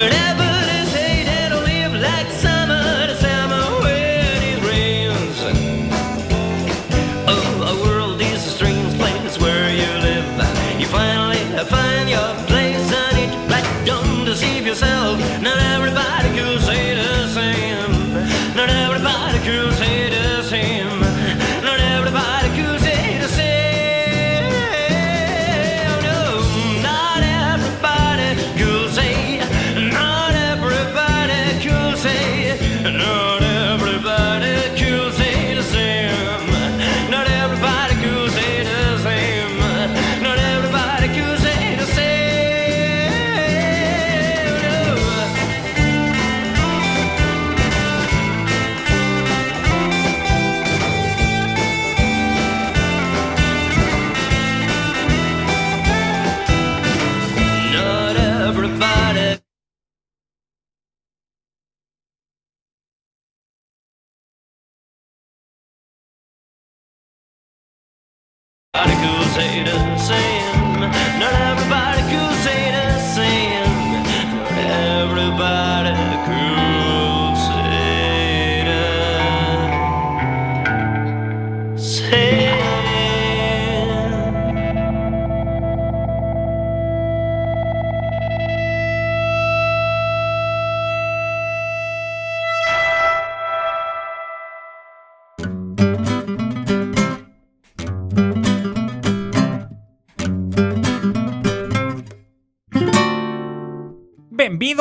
Whatever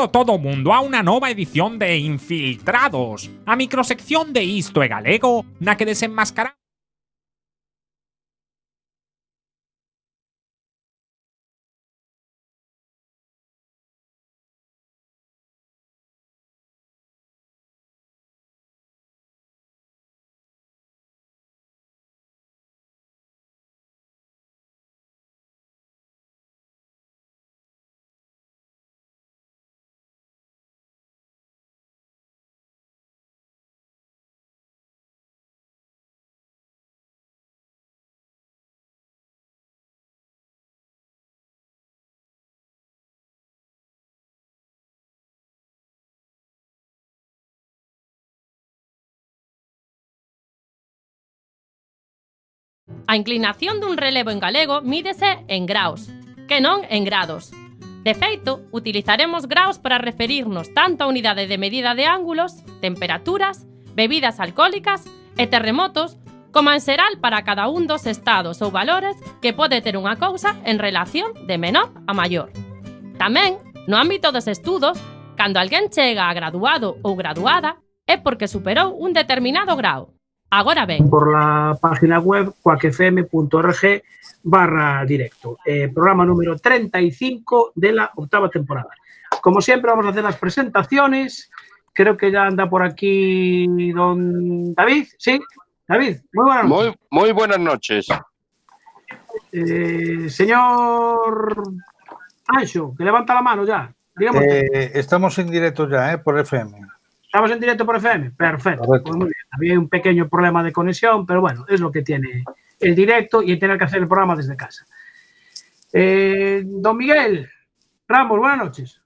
todo mundo a una nova edición de Infiltrados, a microsección de Isto e Galego, na que desenmascaramos A inclinación dun relevo en galego mídese en graus, que non en grados. De feito, utilizaremos graus para referirnos tanto a unidade de medida de ángulos, temperaturas, bebidas alcohólicas e terremotos como en xeral para cada un dos estados ou valores que pode ter unha cousa en relación de menor a maior. Tamén, no ámbito dos estudos, cando alguén chega a graduado ou graduada é porque superou un determinado grau. Agora. Por la página web cuacfm.org barra directo. Eh, programa número 35 de la octava temporada. Como siempre vamos a hacer las presentaciones. Creo que ya anda por aquí don David. Sí, David, muy buenas noches. Muy, muy buenas noches. Eh, señor Ancho, que levanta la mano ya. Eh, estamos en directo ya, eh, por FM. Estamos en directo por FM. Perfecto. Pues muy bien. Había un pequeño problema de conexión, pero bueno, es lo que tiene el directo y tener que hacer el programa desde casa. Eh, don Miguel Ramos, buenas noches.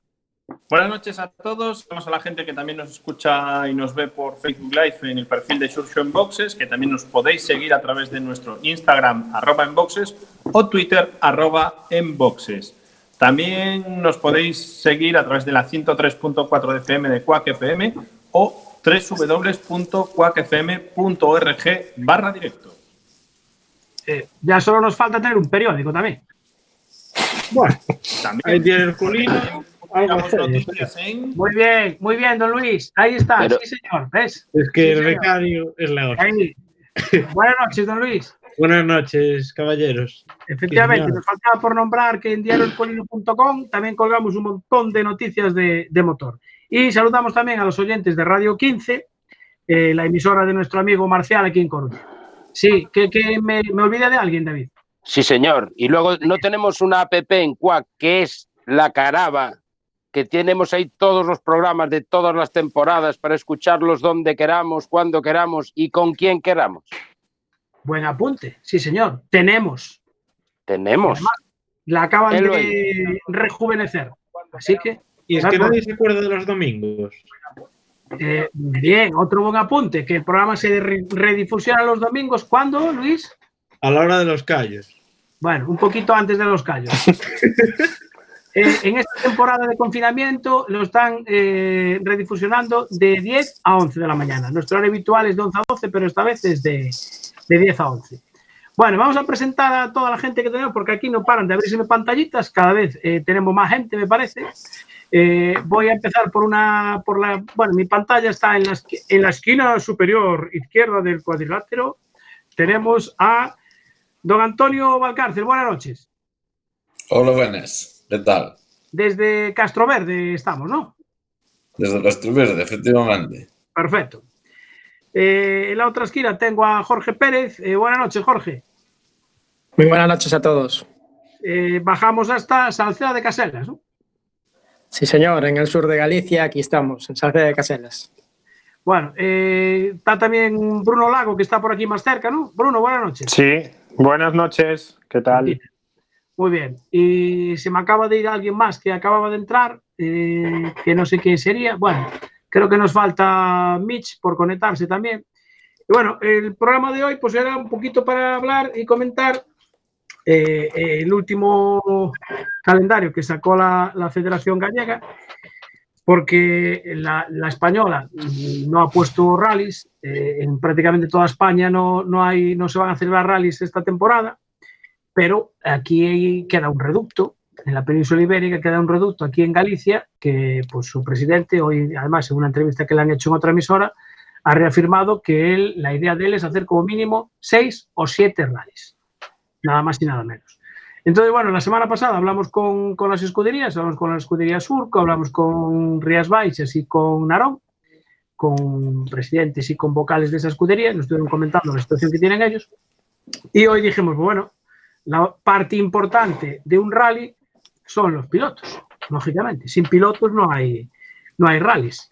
Buenas noches a todos. Vamos a la gente que también nos escucha y nos ve por Facebook Live en el perfil de Surge en Boxes, que también nos podéis seguir a través de nuestro Instagram, arroba en boxes, o Twitter, arroba en boxes. También nos podéis seguir a través de la 103.4 de FM de Quack FM o www.quackfm.org barra directo. Eh, ya solo nos falta tener un periódico también. Bueno, también. Ahí tiene el culino. Muy bien, muy bien, don Luis. Ahí está, sí, señor. ¿Ves? Es que el becario es la otra. Buenas noches, don Luis. Buenas noches, caballeros. Efectivamente, nos faltaba por nombrar que en diarioelpolino.com también colgamos un montón de noticias de, motor. Y saludamos también a los oyentes de Radio 15, eh, la emisora de nuestro amigo Marcial aquí en Coruña. Sí, que, me, me olvida de alguien, David. Sí, señor. Y luego no tenemos una app en Cuac que es La Caraba, que tenemos ahí todos los programas de todas las temporadas para escucharlos donde queramos, cuando queramos y con quien queramos. Buen apunte, sí señor, tenemos. Tenemos. la acaban de rejuvenecer. Así que Y es que nadie se acuerda de los domingos. Eh, bien, otro buen apunte, que el programa se re- redifusiona los domingos. ¿Cuándo, Luis? A la hora de los callos. Bueno, un poquito antes de los callos. Eh, en esta temporada de confinamiento lo están eh, redifusionando de 10 a 11 de la mañana. Nuestro hora habitual es de 11 a 12, pero esta vez es de, de 10 a 11. Bueno, vamos a presentar a toda la gente que tenemos, porque aquí no paran de abrirse pantallitas. Cada vez eh, tenemos más gente, me parece. Eh, voy a empezar por una, por la, bueno, mi pantalla está en la, en la esquina superior izquierda del cuadrilátero. Tenemos a don Antonio Valcárcel. Buenas noches. Hola, buenas. ¿Qué tal? Desde Castro Verde estamos, ¿no? Desde Castro Verde, efectivamente. Perfecto. Eh, en la otra esquina tengo a Jorge Pérez. Eh, buenas noches, Jorge. Muy buenas noches a todos. Eh, bajamos hasta Salceda de Caselas, ¿no? Sí, señor, en el sur de Galicia, aquí estamos, en Salceda de Caselas. Bueno, eh, está también Bruno Lago, que está por aquí más cerca, ¿no? Bruno, buenas noches. Sí, buenas noches, ¿qué tal? Bien. Muy bien. Y se me acaba de ir alguien más que acababa de entrar, eh, que no sé qué sería. Bueno, creo que nos falta Mitch por conectarse también. Bueno, el programa de hoy pues era un poquito para hablar y comentar eh, el último calendario que sacó la, Federación Gallega, porque la, la española no ha puesto rallies, eh, en prácticamente toda España no, no, hay, no se van a celebrar rallies esta temporada pero aquí queda un reducto, en la península ibérica queda un reducto aquí en Galicia, que pues su presidente, hoy además en una entrevista que le han hecho en otra emisora, ha reafirmado que él, la idea de él es hacer como mínimo seis o siete rallies, nada más y nada menos. Entonces, bueno, la semana pasada hablamos con, con las escuderías, hablamos con la escudería Surco, hablamos con Rías Baixas y con Narón, con presidentes y con vocales de esa escudería, nos estuvieron comentando la situación que tienen ellos, y hoy dijimos, bueno, la parte importante de un rally son los pilotos, lógicamente. Sin pilotos no hay, no hay rallies.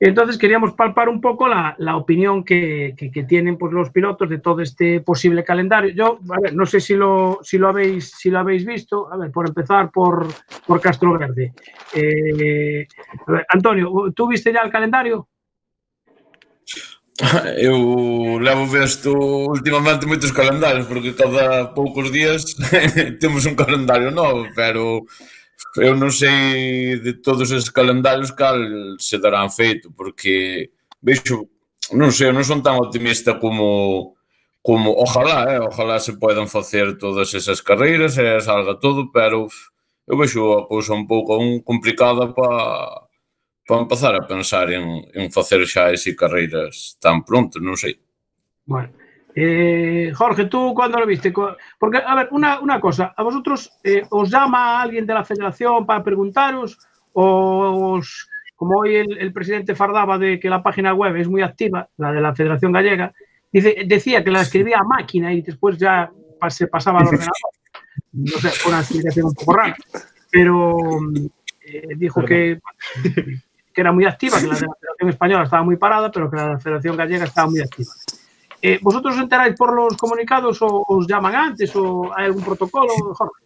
Entonces queríamos palpar un poco la, la opinión que, que, que, tienen pues, los pilotos de todo este posible calendario. Yo, a ver, no sé si lo, si lo, habéis, si lo habéis visto. A ver, por empezar por, por Castro Verde. Eh, Antonio, ¿tú viste ya el calendario? Eu levo visto últimamente moitos calendarios, porque cada poucos días temos un calendario novo, pero eu non sei de todos esos calendarios cal se darán feito, porque vexo, non sei, eu non son tan optimista como como ojalá, eh, ojalá se poidan facer todas esas carreiras e salga todo, pero eu vexo a cousa un pouco un complicada para para empezar a pensar en, en facer xa ese carreiras tan pronto, non sei. Bueno, eh, Jorge, ¿tú cuándo lo viste? Porque, a ver, una, una cosa, ¿a vosotros eh, os llama alguien de la federación para preguntaros o os, como hoy el, el, presidente fardaba de que la página web es muy activa, la de la Federación Gallega, dice, decía que la escribía a máquina y después ya se pasaba al ordenador. No sé, fue una explicación un poco rara, pero eh, dijo que que era muy activa, que la de la Federación Española estaba muy parada, pero que la de la Federación Gallega estaba muy activa. Eh, ¿Vosotros os enteráis por los comunicados o os llaman antes o hay algún protocolo, Jorge?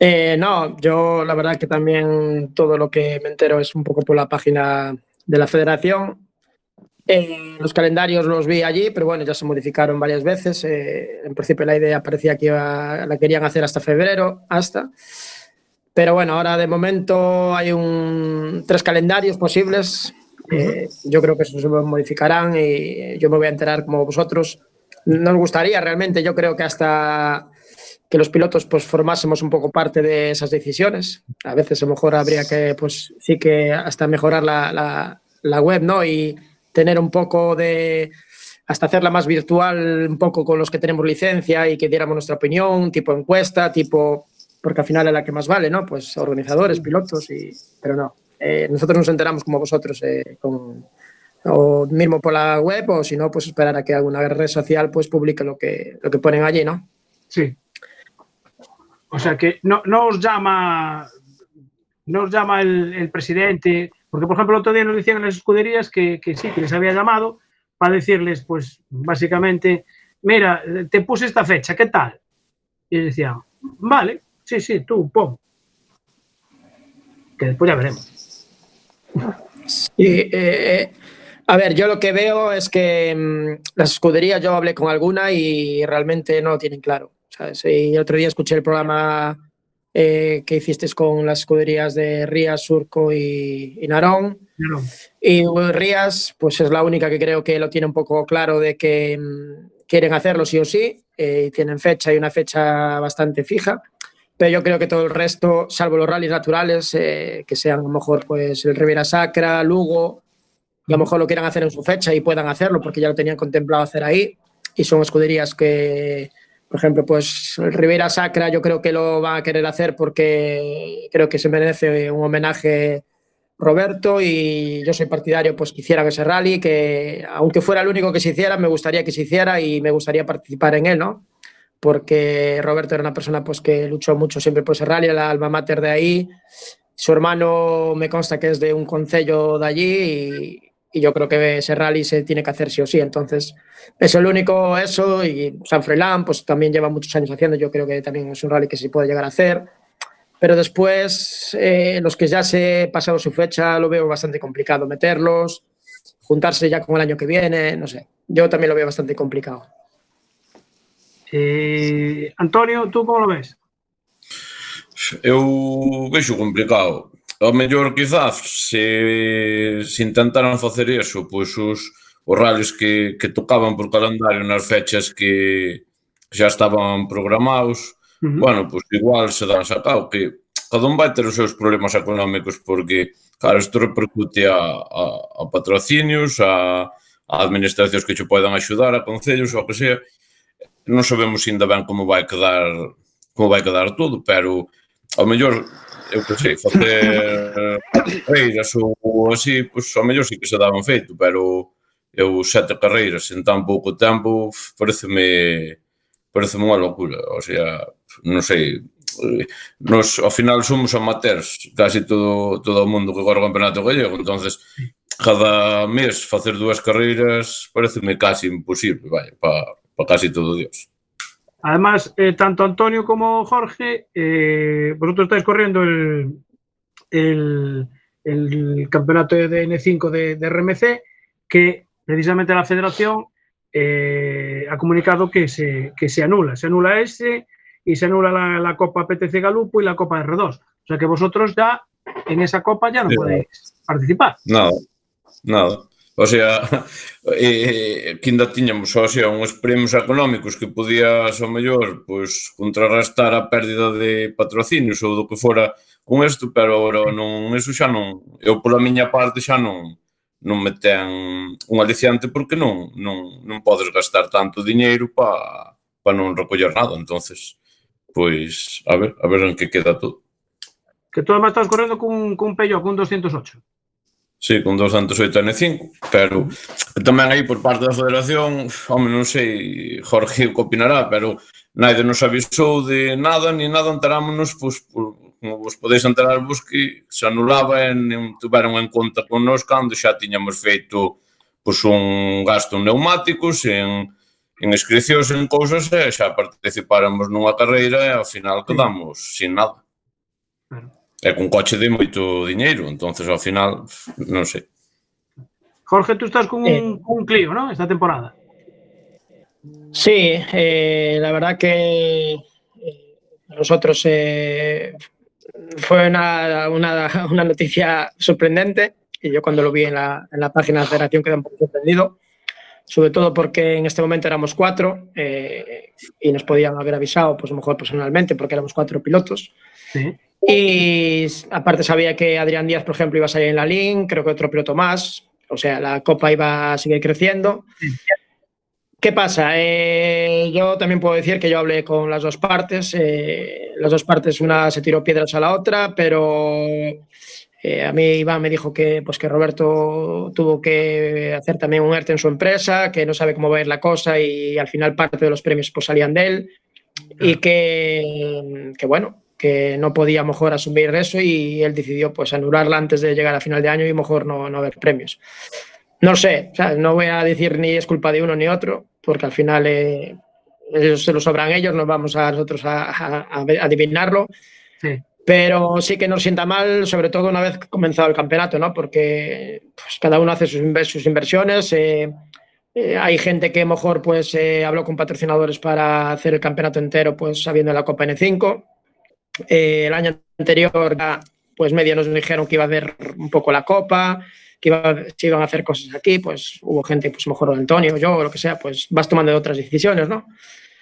Eh, no, yo la verdad que también todo lo que me entero es un poco por la página de la federación. Eh, los calendarios los vi allí, pero bueno, ya se modificaron varias veces. Eh, en principio la idea parecía que iba, la querían hacer hasta febrero, hasta. Pero bueno, ahora de momento hay un, tres calendarios posibles. Eh, yo creo que eso se modificarán y yo me voy a enterar como vosotros. Nos gustaría realmente, yo creo que hasta que los pilotos pues formásemos un poco parte de esas decisiones. A veces a lo mejor habría que, pues sí que hasta mejorar la, la, la web, ¿no? Y tener un poco de, hasta hacerla más virtual, un poco con los que tenemos licencia y que diéramos nuestra opinión, tipo encuesta, tipo porque al final es la que más vale, ¿no? Pues organizadores, pilotos, y, pero no. Eh, nosotros nos enteramos como vosotros, eh, o mismo por la web, o si no, pues esperar a que alguna red social pues publique lo que, lo que ponen allí, ¿no? Sí. O sea que no, no os llama, no os llama el, el, presidente, porque por ejemplo el otro día nos decían en las escuderías que, que sí, que les había llamado para decirles, pues básicamente, mira, te puse esta fecha, ¿qué tal? Y decían, vale, Sí, sí, tú, pon. que después ya veremos. Sí, eh, eh, a ver, yo lo que veo es que mm, las escuderías, yo hablé con alguna y realmente no lo tienen claro. ¿sabes? Y el otro día escuché el programa eh, que hiciste con las escuderías de Rías, Surco y, y Narón. Y Rías, pues es la única que creo que lo tiene un poco claro de que mm, quieren hacerlo sí o sí. eh, tienen fecha y una fecha bastante fija. Pero yo creo que todo el resto, salvo los rallies naturales, eh, que sean a lo mejor pues el Rivera Sacra, Lugo, y a lo mejor lo quieran hacer en su fecha y puedan hacerlo porque ya lo tenían contemplado hacer ahí. Y son escuderías que, por ejemplo, pues el Rivera Sacra yo creo que lo van a querer hacer porque creo que se merece un homenaje Roberto y yo soy partidario pues que hicieran ese rally, que aunque fuera el único que se hiciera, me gustaría que se hiciera y me gustaría participar en él, ¿no? Porque Roberto era una persona pues que luchó mucho siempre por ese rally, la alma mater de ahí. Su hermano me consta que es de un concello de allí y, y yo creo que ese rally se tiene que hacer sí o sí. Entonces, es el único eso y San Froilán pues también lleva muchos años haciendo, yo creo que también es un rally que se puede llegar a hacer. Pero después, eh, los que ya se pasado su fecha, lo veo bastante complicado meterlos, juntarse ya con el año que viene, no sé. Yo también lo veo bastante complicado. Eh, Antonio, tú como lo ves? Eu vexo complicado. Ao mellor, quizás, se, se intentaran facer eso, pois os, os rallies que, que tocaban por calendario nas fechas que xa estaban programados, uh -huh. bueno, pois igual se dan sacado, que cada un vai ter os seus problemas económicos, porque, claro, isto repercute a, a, a patrocinios, a, a administracións que che podan axudar, a concellos, ou que sea, non sabemos ainda ben como vai quedar como vai quedar todo, pero ao mellor eu que sei, facer carreiras ou así, pois ao mellor sí que se daban feito, pero eu sete carreiras en tan pouco tempo pareceme pareceme unha locura, o sea, non sei, nos ao final somos amateurs, casi todo todo o mundo que corre o campeonato gallego, entonces cada mes facer dúas carreiras pareceme casi imposible, vai, para pa casi todo Dios. Además, eh, tanto Antonio como Jorge, eh, vosotros estáis corriendo el, el, el campeonato de N5 de, de RMC, que precisamente la federación eh, ha comunicado que se, que se anula. Se anula ese y se anula la, la Copa PTC Galupo y la Copa R2. O sea que vosotros ya en esa Copa ya no Sí. podéis participar. Nada, nada. O sea, eh, que ainda tiñamos o sea, uns premios económicos que podías, ao mellor, pois, contrarrestar a pérdida de patrocinios ou do que fora con isto, pero agora non, eso xa non, eu pola miña parte xa non, non me ten un aliciante porque non, non, non podes gastar tanto diñeiro para pa non recoller nada, entonces pois, a ver, a ver en que queda todo. Que tú además estás correndo cun, cun pello, cun 208. Sí, con 285, pero tamén aí por parte da Federación, home, non sei, Jorge que opinará, pero naide nos avisou de nada, ni nada enterámonos, pois, por, como vos podeis enterar vos que se anulaba e non tiveron en conta con nós cando xa tiñamos feito pois, un gasto en neumáticos, en, en inscripcións, en cousas, e xa participáramos nunha carreira e ao final quedamos sin nada. Claro. E con coche de moito diñeiro, entonces ao final, non sei. Jorge, tú estás con un, con un Clio, ¿no? Esta temporada. Sí, eh, la verdad que eh, nosotros eh, fue una, una, una noticia sorprendente y yo cuando lo vi en la, en la página de la federación quedé un poco sorprendido, sobre todo porque en este momento éramos cuatro eh, y nos podían haber avisado, pues a lo mejor personalmente, porque éramos cuatro pilotos. Sí. Y aparte sabía que Adrián Díaz, por ejemplo, iba a salir en la link, creo que otro piloto más, o sea, la copa iba a seguir creciendo. ¿Qué pasa? Eh, yo también puedo decir que yo hablé con las dos partes. eh, las dos partes, una se tiró piedras a la otra, pero eh, a mí Iván me dijo que, pues, que Roberto tuvo que hacer también un ERTE en su empresa, que no sabe cómo va a ir la cosa y al final parte de los premios pues, salían de él y que, que bueno, que no podía mejor asumir eso y él decidió pues anularla antes de llegar a final de año y mejor no, no haber premios. No sé, o sea, no voy a decir ni es culpa de uno ni otro, porque al final eh, ellos se lo sobran ellos, no vamos a nosotros a, a- a adivinarlo. Sí. Pero sí que nos sienta mal, sobre todo una vez comenzado el campeonato, ¿no? Porque pues, cada uno hace sus, sus inversiones. Eh, eh, hay gente que mejor pues habló con patrocinadores para hacer el campeonato entero, pues sabiendo la Copa N5. Eh, el año anterior, pues medio nos dijeron que iba a haber un poco la Copa, que iba, se iban a hacer cosas aquí, pues hubo gente, pues mejor Antonio, yo, o lo que sea, pues vas tomando otras decisiones, ¿no?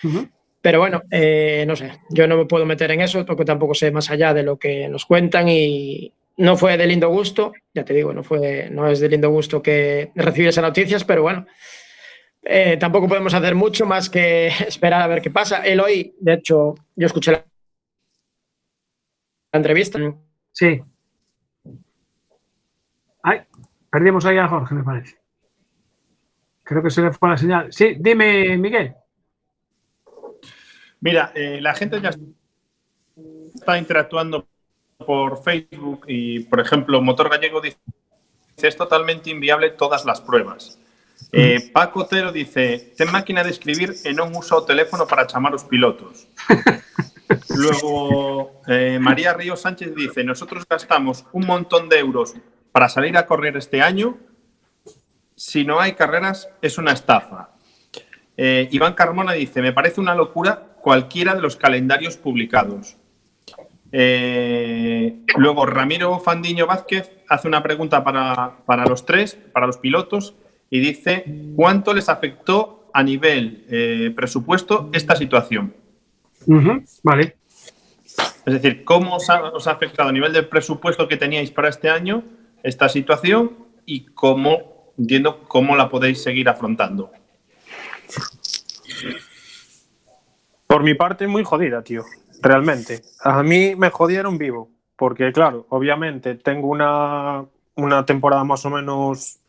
Uh -huh. Pero bueno, eh, no sé, yo no me puedo meter en eso porque tampoco sé más allá de lo que nos cuentan y no fue de lindo gusto, ya te digo, no, fue, no es de lindo gusto que recibir esas noticias, pero bueno, eh, tampoco podemos hacer mucho más que esperar a ver qué pasa. Él hoy, de hecho, yo escuché la entrevista. Sí. Ay, perdimos ahí a Jorge, me parece. Creo que se le fue la señal. Sí, dime, Miguel. Mira, eh, la gente ya está interactuando por Facebook y, por ejemplo, Motor Gallego dice es totalmente inviable todas las pruebas. Eh, Paco Otero dice, ten máquina de escribir e non usa o teléfono para chamar os pilotos. Luego, eh, María Río Sánchez dice, nosotros gastamos un montón de euros para salir a correr este año. Si no hay carreras, es una estafa. Eh, Iván Carmona dice, me parece una locura cualquiera de los calendarios publicados. Eh, luego, Ramiro Fandiño Vázquez hace una pregunta para, para, los tres, para los pilotos, y dice, ¿cuánto les afectó a nivel presupuesto esta situación? Uh -huh, vale. Es decir, ¿cómo os ha, os ha, afectado a nivel del presupuesto que teníais para este año esta situación y cómo, entiendo, cómo la podéis seguir afrontando? Por mi parte, muy jodida, tío. Realmente. A mí me jodieron vivo. Porque, claro, obviamente tengo una, una temporada más o menos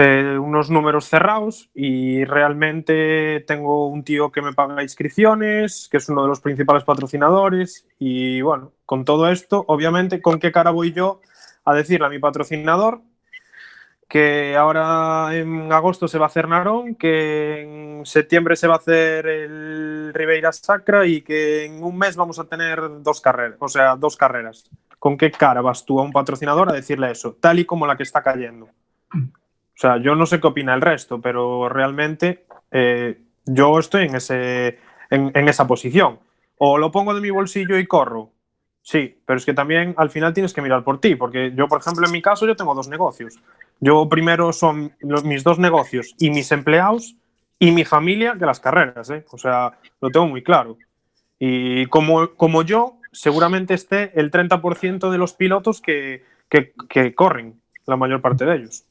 eh, unos números cerrados y realmente tengo un tío que me paga inscripciones, que es uno de los principales patrocinadores y bueno, con todo esto, obviamente, ¿con qué cara voy yo a decirle a mi patrocinador que ahora en agosto se va a hacer Narón, que en septiembre se va a hacer el Ribeira Sacra y que en un mes vamos a tener dos carreras, o sea, dos carreras. ¿Con qué cara vas tú a un patrocinador a decirle eso, tal y como la que está cayendo? O sea, yo no sé qué opina el resto, pero realmente eh, yo estoy en, ese, en, en, esa posición. O lo pongo de mi bolsillo y corro. Sí, pero es que también al final tienes que mirar por ti, porque yo, por ejemplo, en mi caso, yo tengo dos negocios. Yo primero son los, mis dos negocios y mis empleados y mi familia que las carreras, ¿eh? O sea, lo tengo muy claro. Y como, como yo, seguramente esté el 30% de los pilotos que, que, que corren, la mayor parte de ellos.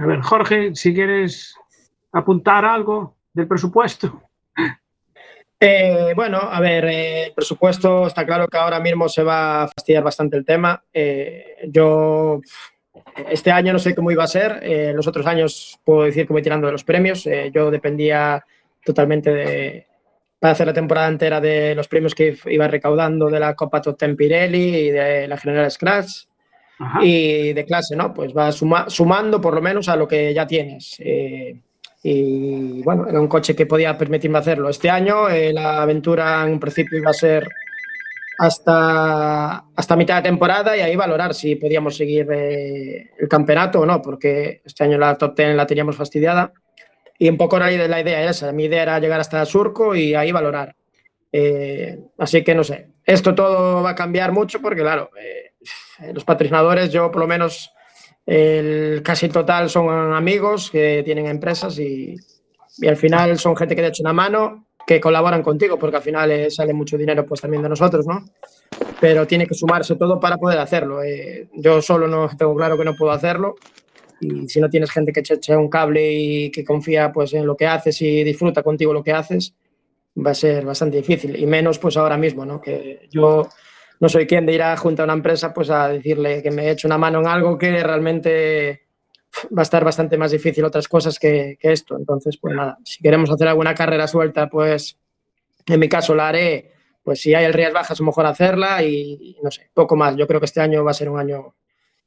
A ver, Jorge, si quieres apuntar algo del presupuesto. Eh, bueno, a ver, eh, el presupuesto está claro que ahora mismo se va a fastidiar bastante el tema. Eh, yo este año no sé cómo iba a ser. Los otros años puedo decir que voy tirando de los premios. Yo dependía totalmente de, para hacer la temporada entera de los premios que iba recaudando de la Copa Top Ten Pirelli y de la General Scratch. Y de clase, ¿no? Pues va suma, sumando por lo menos a lo que ya tienes. Eh, y bueno, era un coche que podía permitirme hacerlo. Este año eh, la aventura en principio iba a ser hasta, hasta mitad de temporada y ahí valorar si podíamos seguir eh, el campeonato o no, porque este año la top 10 la teníamos fastidiada. Y un poco la, idea era esa. Mi idea era llegar hasta Surco y ahí valorar. Eh, así que no sé. Esto todo va a cambiar mucho porque, claro, los patrocinadores, yo por lo menos el casi total son amigos que tienen empresas y, al final son gente que te echa una mano, que colaboran contigo, porque al final eh, sale mucho dinero pues también de nosotros, ¿no? Pero tiene que sumarse todo para poder hacerlo. Eh, yo solo no tengo claro que no puedo hacerlo y si no tienes gente que eche un cable y que confía pues en lo que haces y disfruta contigo lo que haces, va a ser bastante difícil y menos pues ahora mismo, ¿no? Que yo no soy quien de ir a junto a una empresa pues a decirle que me he hecho una mano en algo que realmente va a estar bastante más difícil otras cosas que, esto. Entonces, pues nada, si queremos hacer alguna carrera suelta, pues en mi caso la haré. Pues si hay el Rías Bajas, mejor hacerla y, no sé, poco más. Yo creo que este año va a ser un año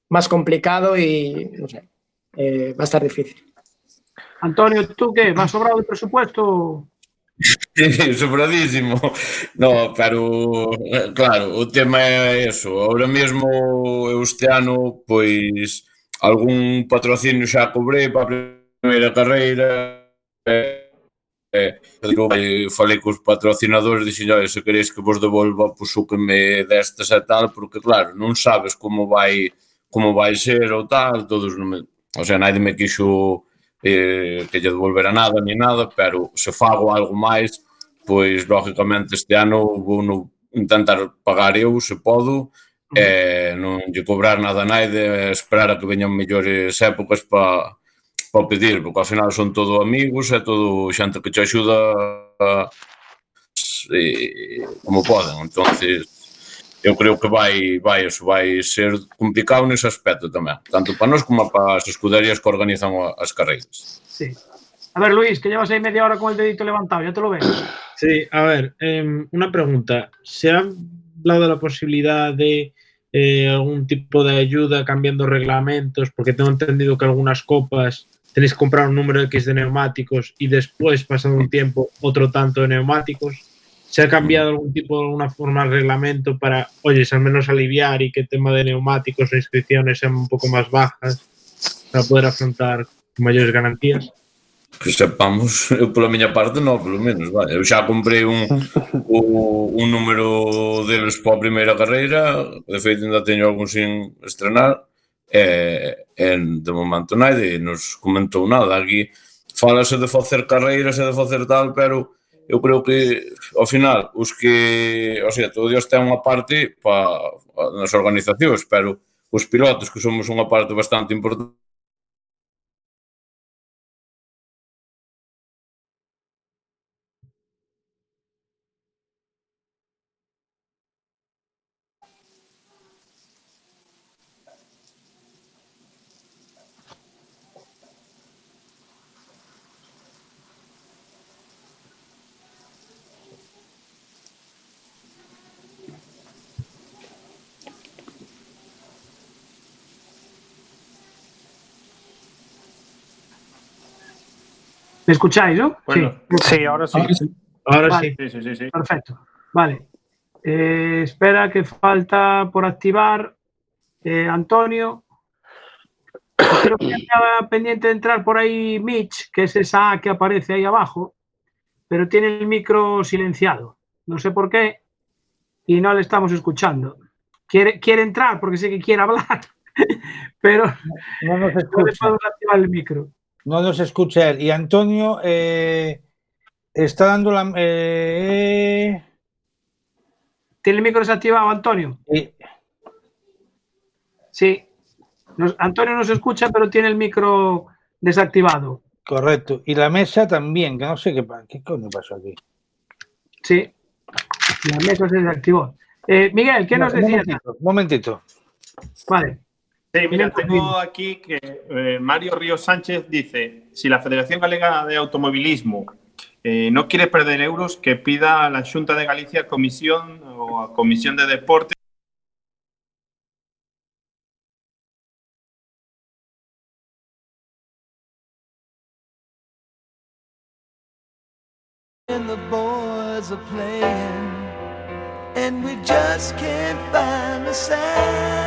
más complicado y no sé, eh, va a estar difícil. Antonio, ¿tú qué? ¿Vas sobrado el presupuesto? Iso. No, pero eh, claro, o tema é eso. Ahora mesmo eu este ano pois algún patrocinio xa cobrei para a primeira carreira. Eh, eh, eh, falei cos patrocinadores dixen, olha, se queréis que vos devolva pois o que me destes e tal, porque claro, non sabes como vai como vai ser ou tal, todos non me... O sea, naide me quixo eh, que lle devolvera nada ni nada, pero se fago algo máis, pois lógicamente este ano vou no intentar pagar eu se podo, e eh, non lle cobrar nada a naide, esperar a que veñan mellores épocas para pa pedir, porque ao final son todo amigos, e todo xente que te axuda a, como poden, entonces eu creo que vai, vai, eso vai ser complicado nese aspecto tamén, tanto para nós como para as escuderías que organizan as carreiras. Sí. A ver, Luis, que llevas ahí media hora con el dedito levantado, ya te lo ves. Sí, a ver, eh, una pregunta. ¿Se ha hablado de la posibilidad de eh, algún tipo de ayuda cambiando reglamentos? Porque tengo entendido que algunas copas tenéis que comprar un número X de neumáticos y después, pasado un tiempo, otro tanto de neumáticos. se ha cambiado algún tipo de alguna forma el reglamento para, oye, al menos aliviar y que el tema de neumáticos o inscripciones sean un poco más bajas para poder afrontar mayores garantías? que sepamos, eu pola miña parte non, polo menos, vale. Eu xa comprei un, o, un número deles para a primeira carreira, de feito, ainda teño algún sin estrenar, e, en, de momento naide nos comentou nada. Aquí falase de facer carreiras e de facer tal, pero eu creo que ao final os que, o sea, todo Dios ten unha parte pa, nas organizacións, pero os pilotos que somos unha parte bastante importante ¿Me escucháis, no? Bueno, Sí, ahora sí. Ahora Vale. sí. Sí, sí, sí, sí. Perfecto. Vale. Eh, espera que falta por activar eh, Antonio. Creo que estaba pendiente de entrar por ahí Mitch, que es esa A que aparece ahí abajo, pero tiene el micro silenciado. No sé por qué y no le estamos escuchando. Quiere, quiere entrar porque sé que quiere hablar, pero No nos no le podemos activar el micro. No nos escucha él. Y Antonio eh, está dando la. eh, ¿Tiene el micro desactivado, Antonio? eh, Sí. Nos- Antonio nos escucha, pero tiene el micro desactivado. correcto. Y la mesa también, que no sé qué, qué coño pasó aquí. Sí. La mesa se desactivó. Eh, Miguel, ¿qué nos Un decías? momentito, un momentito. Vale. Sí, mira, tengo aquí que eh, Mario Ríos Sánchez dice, si la Federación Galega de Automovilismo eh, no quiere perder euros, que pida a la Junta de Galicia comisión o a Comisión de Deporte and the boys are playing, and we just can't find the sound.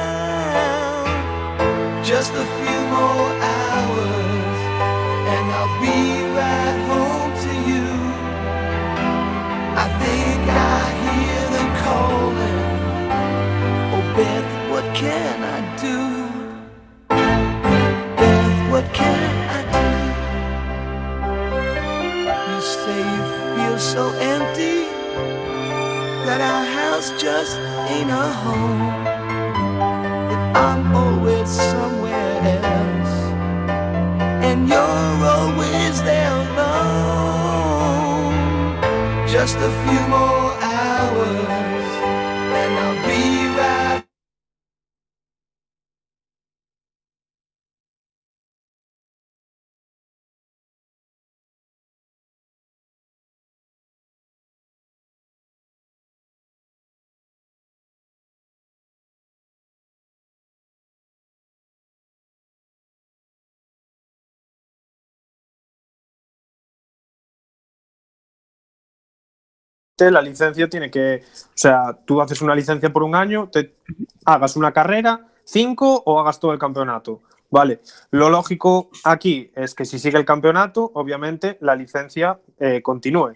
La licencia tiene que, o sea, tú haces una licencia por un año, te hagas una carrera, cinco o hagas todo el campeonato. Vale, lo lógico aquí es que si sigue el campeonato, obviamente la licencia eh, continúe.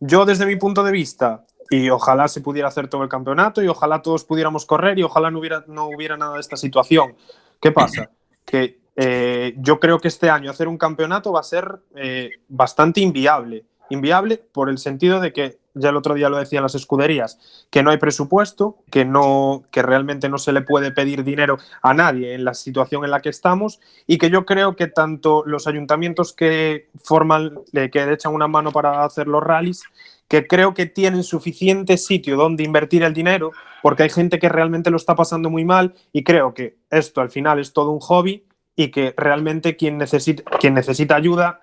Yo desde mi punto de vista, y ojalá se pudiera hacer todo el campeonato y ojalá todos pudiéramos correr y ojalá no hubiera, no hubiera nada de esta situación. ¿Qué pasa? Que eh, yo creo que este año hacer un campeonato va a ser eh, bastante inviable. Inviable por el sentido de que, ya el otro día lo decían las escuderías, que no hay presupuesto, que, no, que realmente no se le puede pedir dinero a nadie en la situación en la que estamos y que yo creo que tanto los ayuntamientos que forman, eh, que echan una mano para hacer los rallies, que creo que tienen suficiente sitio donde invertir el dinero, porque hay gente que realmente lo está pasando muy mal y creo que esto al final es todo un hobby y que realmente quien necesita, quien necesita ayuda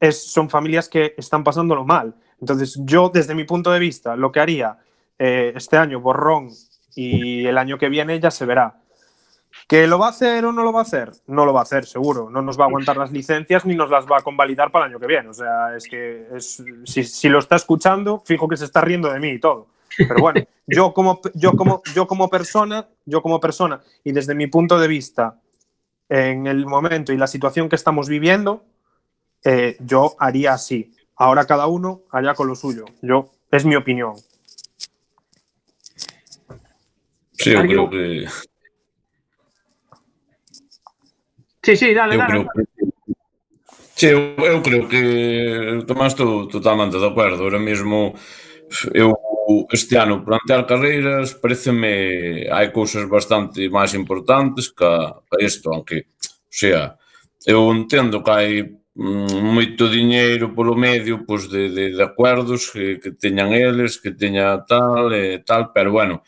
es, son familias que están pasándolo mal. Entonces, yo, desde mi punto de vista, lo que haría eh, este año, borrón, y el año que viene ya se verá. ¿Que lo va a hacer o no lo va a hacer? No lo va a hacer, seguro. No nos va a aguantar las licencias ni nos las va a convalidar para el año que viene. O sea, es que si, si lo está escuchando, fijo que se está riendo de mí y todo. Pero bueno, yo como, yo como, yo como persona, yo como persona, y desde mi punto de vista, en el momento y la situación que estamos viviendo, eh, yo haría así. Ahora cada uno allá con lo suyo. Yo, es mi opinión. Sí, Alguén- creo que Sí, sí, dale, eu dale. creo que Sí, eu, eu creo que Tomás estou totalmente de acordo. Ahora mesmo eu este ano plantear carreiras pareceme hai cousas bastante máis importantes que, que isto, aunque o sea, eu entendo que hai moito diñeiro polo medio pois de, de, de acuerdos que, que teñan eles, que teña tal e tal, pero bueno,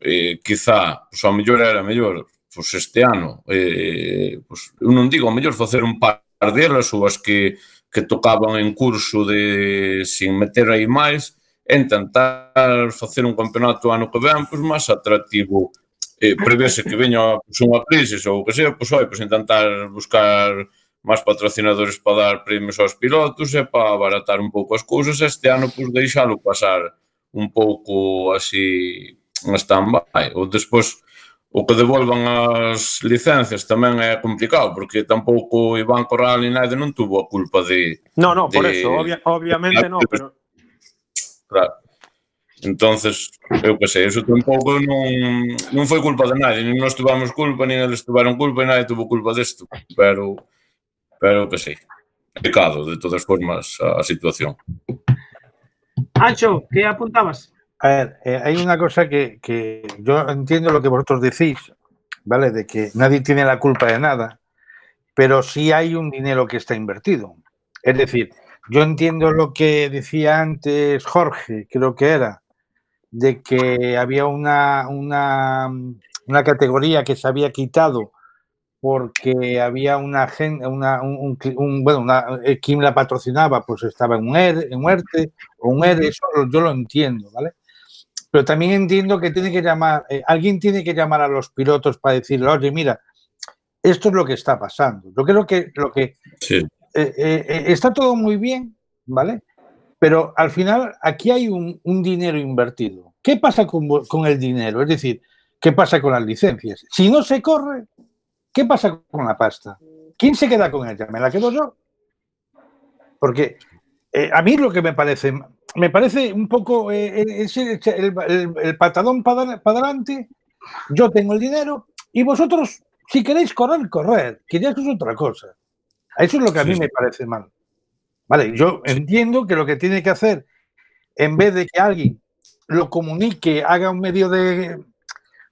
eh, quizá, pois a mellor era mellor pois este ano, eh, pois, eu non digo ao mellor facer un par delas ou as que, que tocaban en curso de sin meter aí máis, e intentar facer un campeonato ano que ven pois máis atractivo. Eh, prevese que veña pois, unha crisis ou o que sea, pois, oi, pois intentar buscar máis patrocinadores para dar premios aos pilotos e para abaratar un pouco as cousas. Este ano, pois, deixalo pasar un pouco así en stand-by. Ou despois, o que devolvan as licencias tamén é complicado, porque tampouco Iván Corral ni nadie non tuvo a culpa de... No, no, de, por eso, obvia, obviamente de, no, pero... Claro. Entonces, eu que sei, eso tampouco non, non foi culpa de nadie, nin nos tuvamos culpa, nin eles tuvaron culpa, e nadie tuvo culpa desto, pero pero que sei. Pecado, de todas formas, a situación. Ancho, ¿qué apuntabas? A ver, eh, hay una cosa que, que yo entiendo lo que vosotros decís, ¿vale? De que nadie tiene la culpa de nada, pero sí hay un dinero que está invertido. Es decir, yo entiendo lo que decía antes Jorge, creo que era, de que había una, una, una categoría que se había quitado porque había una gente, una, un, un un- bueno, una, eh, quien la patrocinaba, pues estaba en un ERE, en muerte o un ERE, eso yo lo entiendo, ¿vale? Pero también entiendo que tiene que llamar, eh, alguien tiene que llamar a los pilotos para decirle, oye, mira, esto es lo que está pasando. Yo creo que lo que Sí. eh, eh, eh, está todo muy bien, ¿vale? Pero al final aquí hay un, un dinero invertido. ¿Qué pasa con, con el dinero? Es decir, ¿qué pasa con las licencias? Si no se corre, ¿qué pasa con la pasta? ¿Quién se queda con ella? ¿Me la quedo yo? Porque eh, a mí lo que me parece, me parece un poco eh, eh, es el, el- el- el patadón para adelante. Yo tengo el dinero y vosotros, si queréis correr, correr, que ya eso es otra cosa. Eso es lo que a mí Sí, me parece mal. Vale, yo entiendo que lo que tiene que hacer, en vez de que alguien lo comunique, haga un medio de.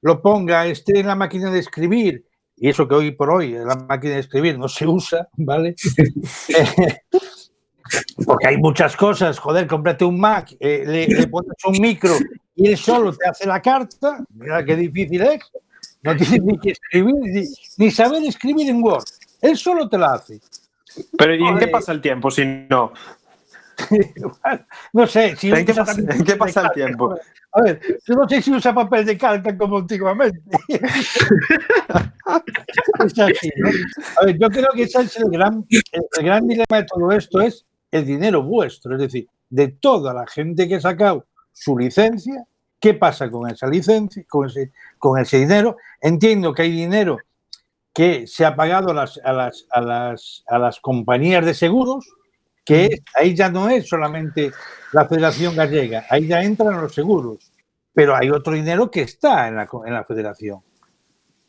lo ponga, esté en la máquina de escribir, y eso que hoy por hoy la máquina de escribir no se usa, ¿vale? Porque hay muchas cosas, joder, cómprate un Mac, eh, le, le pones un micro y él solo te hace la carta, mira qué difícil es, no tienes ni que escribir, ni, ni saber escribir en Word, él solo te la hace. Pero ¿y en qué pasa el tiempo si no? No sé, si ¿En qué pasa- en qué el tiempo? A ver, yo no sé si usa papel de calca como antiguamente. es así, ¿no? A ver, yo creo que ese es el gran, el gran dilema de todo esto, es el dinero vuestro. Es decir, de toda la gente que ha sacado su licencia, qué pasa con esa licencia, con ese, con ese dinero. Entiendo que hay dinero que se ha pagado a las, a las, a las, a las compañías de seguros, que ahí ya no es solamente la Federación Gallega, ahí ya entran los seguros, pero hay otro dinero que está en la, en la Federación.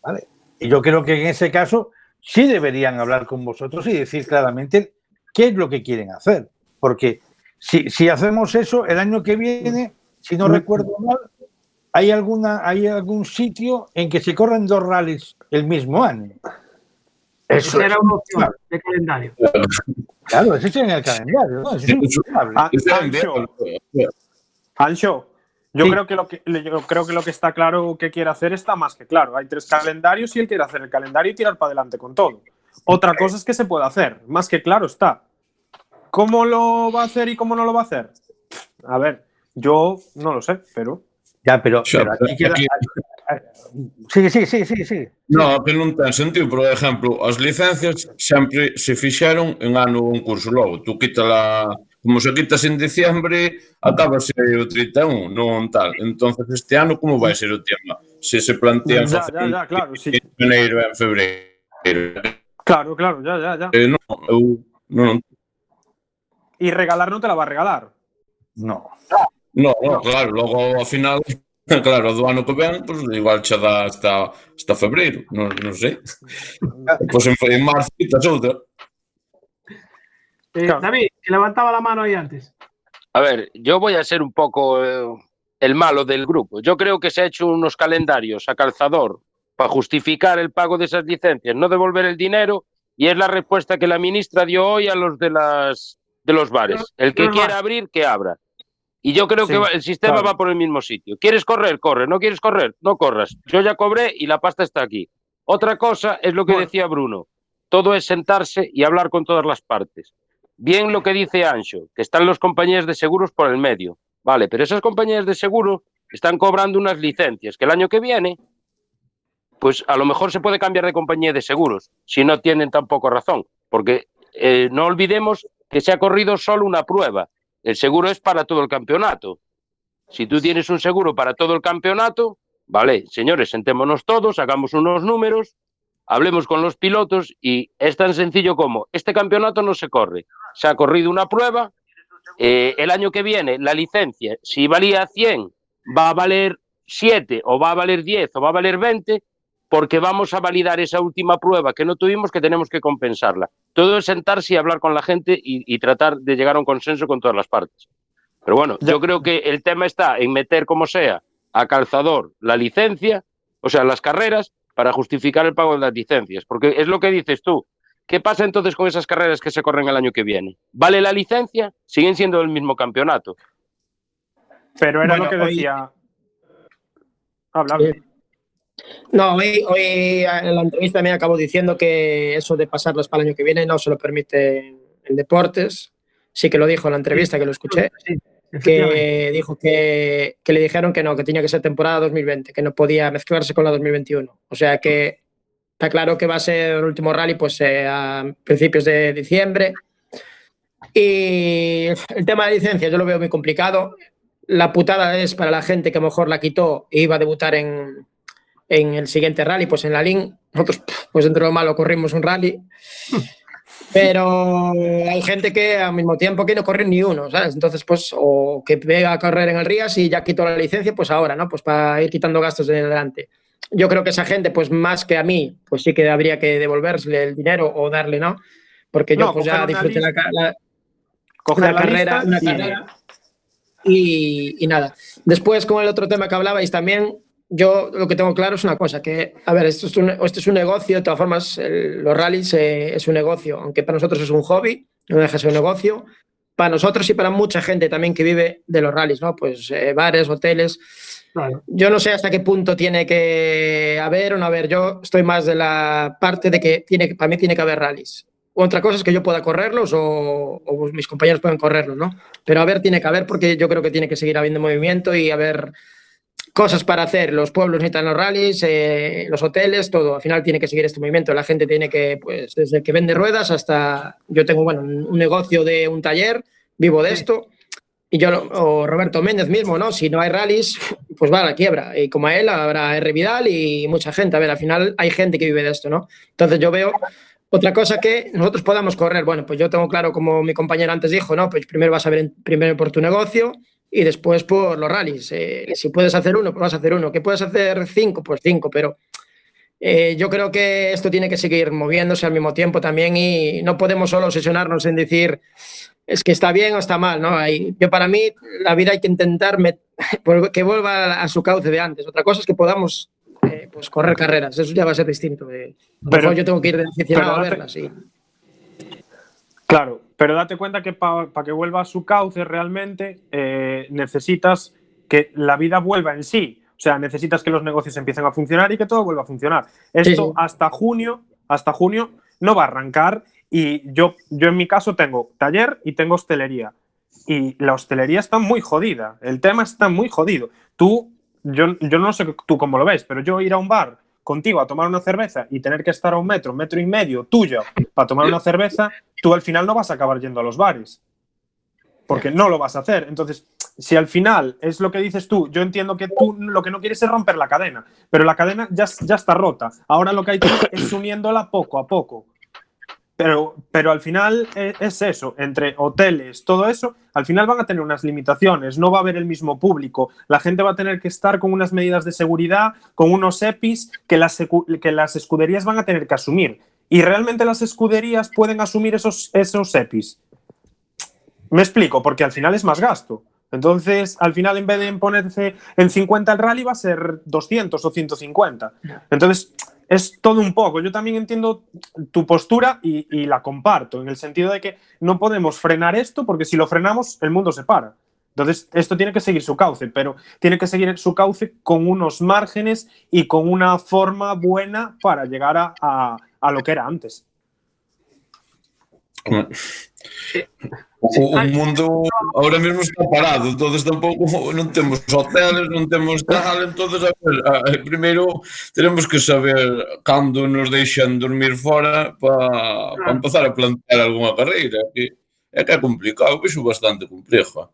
¿vale? Y yo creo que en ese caso sí deberían hablar con vosotros y decir claramente qué es lo que quieren hacer, porque si, si hacemos eso, el año que viene, si no recuerdo mal, hay, alguna, hay algún sitio en que se corren dos rallies el mismo año. Eso Esa era una opción de calendario. Claro, eso está en el calendario. ¿no? Eso es impensable. Ah, Ancho, Ancho, yo, creo que lo que, yo creo que lo que está claro que quiere hacer está más que claro. Hay tres calendarios y él quiere hacer el calendario y tirar para adelante con todo. Otra cosa es que se puede hacer, más que claro está. ¿Cómo lo va a hacer y cómo no lo va a hacer? A ver, yo no lo sé, pero. Ya, pero. Pero aquí queda- Sí, sí, sí, sí, sí. No, que non ten sentido, por exemplo, as licencias sempre se fixeron en ano un curso logo. Tú quítala, como se quitas en diciembre, acabase o 31, non tal. Entonces este ano como vai ser o tema? Se se plantean ya, ya, ya, claro, sí. en janeiro en febreiro. Claro, claro, ya, ya, ya. Eh, non, eu, non. Eh, e regalar non te la va a regalar? No. No, no, claro, logo ao final Claro, do ano que ven, pues, igual xa dá hasta, hasta febreiro, non, non sei. Pois en, en marzo quitas outra. Eh, David, que levantaba la mano ahí antes. A ver, yo voy a ser un poco eh, el malo del grupo. Yo creo que se ha hecho unos calendarios a calzador para justificar el pago de esas licencias, no devolver el dinero, y es la respuesta que la ministra dio hoy a los de las de los bares. El que quiera abrir, que abra. Y yo creo Sí, que el sistema claro. va por el mismo sitio. ¿Quieres correr? Corre. ¿No quieres correr? No corras. Yo ya cobré y la pasta está aquí. Otra cosa es lo que decía Bruno. Todo es sentarse y hablar con todas las partes. Bien lo que dice Ancho, que están las compañías de seguros por el medio. Vale, pero esas compañías de seguro están cobrando unas licencias que el año que viene, pues a lo mejor se puede cambiar de compañía de seguros, si no tienen tampoco razón. Porque eh, no olvidemos que se ha corrido solo una prueba. El seguro es para todo el campeonato. Si tú tienes un seguro para todo el campeonato, vale, señores, sentémonos todos, hagamos unos números, hablemos con los pilotos y es tan sencillo como, este campeonato no se corre, se ha corrido una prueba, eh, el año que viene la licencia, si valía 100, va a valer 7 o va a valer 10 o va a valer 20, porque vamos a validar esa última prueba que no tuvimos que tenemos que compensarla. Todo es sentarse y hablar con la gente y, y tratar de llegar a un consenso con todas las partes. Pero bueno, yo creo que el tema está en meter como sea a calzador la licencia, o sea, las carreras, para justificar el pago de las licencias. Porque es lo que dices tú. ¿Qué pasa entonces con esas carreras que se corren el año que viene? ¿Vale la licencia? Siguen siendo el mismo campeonato. Pero era Bueno, lo que hoy- decía. Habla, habla. No, hoy, hoy en la entrevista me acabo diciendo que eso de pasarlas para el año que viene no se lo permite en, deportes. Sí que lo dijo en la entrevista, que lo escuché. que dijo que, que le dijeron que no, que tenía que ser temporada 2020, que no podía mezclarse con la 2021. O sea que está claro que va a ser el último rally pues, eh, a principios de diciembre. Y el tema de licencia yo lo veo muy complicado. La putada es para la gente que a lo mejor la quitó e iba a debutar en, en el siguiente rally, pues en la LIN. Nosotros, pues dentro de lo malo, corrimos un rally. Pero hay gente que al mismo tiempo que no corre ni uno, ¿sabes? Entonces, pues, o que venga a correr en el Rías y ya quitó la licencia, pues ahora, ¿no? Pues para ir quitando gastos de adelante. Yo creo que esa gente, pues más que a mí, pues sí que habría que devolverle el dinero o darle, ¿no? Porque yo No, pues ya disfruté la, la- una la carrera, una y- carrera y, y nada. Después, con el otro tema que hablabais también, yo lo que tengo claro es una cosa, que, a ver, esto es un, esto es un negocio, de todas formas, el- los rallies eh, es un negocio, aunque para nosotros es un hobby, no deja de ser un negocio, para nosotros y para mucha gente también que vive de los rallies, ¿no? Pues eh, bares, hoteles. Yo no sé hasta qué punto tiene que haber o no haber. Yo estoy más de la parte de que tiene, para mí tiene que haber rallies. Otra cosa es que yo pueda correrlos o, o mis compañeros puedan correrlos, ¿no? Pero a ver, tiene que haber porque yo creo que tiene que seguir habiendo movimiento y haber cosas para hacer. Los pueblos necesitan los rallies, eh, los hoteles, todo. Al final tiene que seguir este movimiento. La gente tiene que, pues, desde el que vende ruedas hasta. Yo tengo, bueno, un negocio de un taller, vivo de esto. y yo, o Roberto Méndez mismo, ¿no? Si no hay rallies, pues va a la quiebra. Y como a él, habrá R. Vidal y mucha gente. A ver, al final hay gente que vive de esto, ¿no? Entonces yo veo otra cosa que nosotros podamos correr. Bueno, pues yo tengo claro, como mi compañero antes dijo, ¿no? Pues primero vas a ver en- primero por tu negocio y después por los rallies. Eh, si puedes hacer uno, pues vas a hacer uno. ¿Que puedes hacer cinco? Pues cinco, pero eh, yo creo que esto tiene que seguir moviéndose al mismo tiempo también y no podemos solo obsesionarnos en decir es que está bien o está mal, ¿no? Hay- yo para mí la vida hay que intentar que vuelva a su cauce de antes. Otra cosa es que podamos eh, pues correr carreras, eso ya va a ser distinto. Pero- yo tengo que ir de aficionado a verlas. sí. Claro, pero date cuenta que para que vuelva a su cauce realmente eh, necesitas que la vida vuelva en sí. O sea, necesitas que los negocios empiecen a funcionar y que todo vuelva a funcionar. Esto sí. hasta junio, hasta junio no va a arrancar y yo, yo en mi caso tengo taller y tengo hostelería. Y la hostelería está muy jodida. El tema está muy jodido. Tú, yo, yo no sé tú cómo lo ves, pero yo ir a un bar contigo a tomar una cerveza y tener que estar a un metro, metro y medio tuyo para tomar una cerveza, tú al final no vas a acabar yendo a los bares. Porque no lo vas a hacer. Entonces, si al final es lo que dices tú, yo entiendo que tú lo que no quieres es romper la cadena, pero la cadena ya, ya está rota. Ahora lo que hay que es uniéndola poco a poco. Pero, pero al final eh, es eso, entre hoteles, todo eso, al final van a tener unas limitaciones, no va a haber el mismo público, la gente va a tener que estar con unas medidas de seguridad, con unos EPIs que las, que las escuderías van a tener que asumir. Y realmente las escuderías pueden asumir esos, esos EPIs. Me explico, porque al final es más gasto. Entonces, al final, en vez de ponerse en 50 el rally, va a ser 200 o 150. Entonces, es todo un poco. Yo también entiendo tu postura y, la comparto, en el sentido de que no podemos frenar esto, porque si lo frenamos, el mundo se para. Entonces, esto tiene que seguir su cauce, pero tiene que seguir su cauce con unos márgenes y con una forma buena para llegar a lo que era antes. O, o ah, mundo agora mesmo está parado, todos tampouco non temos hoteles, non temos tal, entonces a ver, a, primeiro teremos que saber cando nos deixan dormir fora para pa ah. empezar a plantear algunha carreira, que é que é complicado, vexo bastante complejo.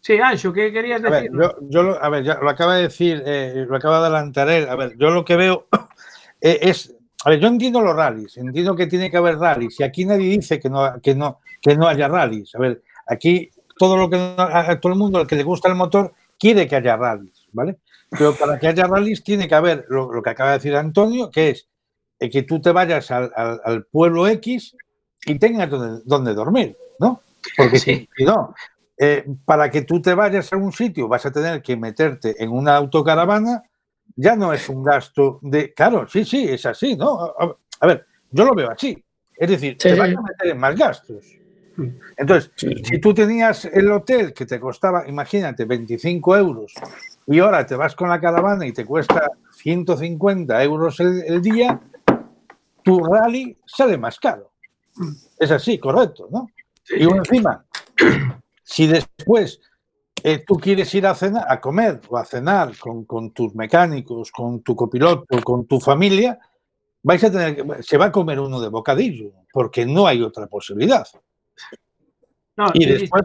Sí, Ancho, ¿qué querías decir? A ver, yo, yo lo, a ver, ya lo acaba de decir, eh, lo acaba de adelantar él. A ver, yo lo que veo es, A ver, yo entiendo los rallies, entiendo que tiene que haber rallies, y aquí nadie dice que no, que no, que no haya rallies. A ver, aquí todo lo que a, todo el mundo, al que le gusta el motor, quiere que haya rallies, ¿vale? Pero para que haya rallies tiene que haber lo, lo que acaba de decir Antonio, que es eh, que tú te vayas al, al- al pueblo X y tengas donde, donde dormir, ¿no? Porque si, si no, eh, para que tú te vayas a un sitio vas a tener que meterte en una autocaravana, ya no es un gasto de... Claro, sí, sí, es así, ¿no? A, ver, yo lo veo así. Es decir, Sí, te sí. vas a meter en más gastos. Entonces, si tú tenías el hotel que te costaba, imagínate, 25 euros y ahora te vas con la caravana y te cuesta 150 euros el, el día, tu rally sale más caro. Es así, correcto, ¿no? Y uno encima, si después eh, tú quieres ir a cenar, a comer o a cenar con, con tus mecánicos, con tu copiloto, con tu familia, vais a tener que, se va a comer uno de bocadillo, porque no hay otra posibilidad. No, Y después,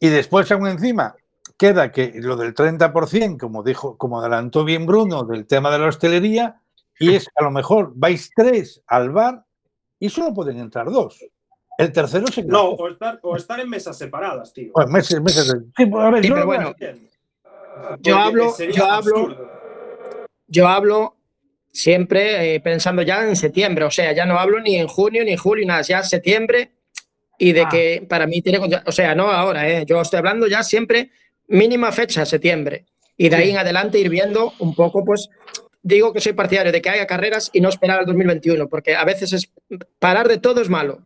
y después aún encima queda que lo del 30%, como dijo, como adelantó bien Bruno, del tema de la hostelería, y es a lo mejor vais tres al bar y solo pueden entrar dos. El tercero. No, o estar, o estar en mesas separadas, tío. Bueno, meses, meses de- Sí, pues, a ver, Sí, yo pero bueno, hablo, yo hablo, absurdo. yo hablo siempre eh, pensando ya en septiembre, o sea, ya no hablo ni en junio ni en julio, nada, ya septiembre y de Ah. que para mí tiene, o sea, no ahora, eh, yo estoy hablando ya siempre mínima fecha, septiembre, y de ahí en adelante ir viendo un poco, pues, digo que soy partidario de que haya carreras y no esperar al 2021, porque a veces es parar de todo es malo.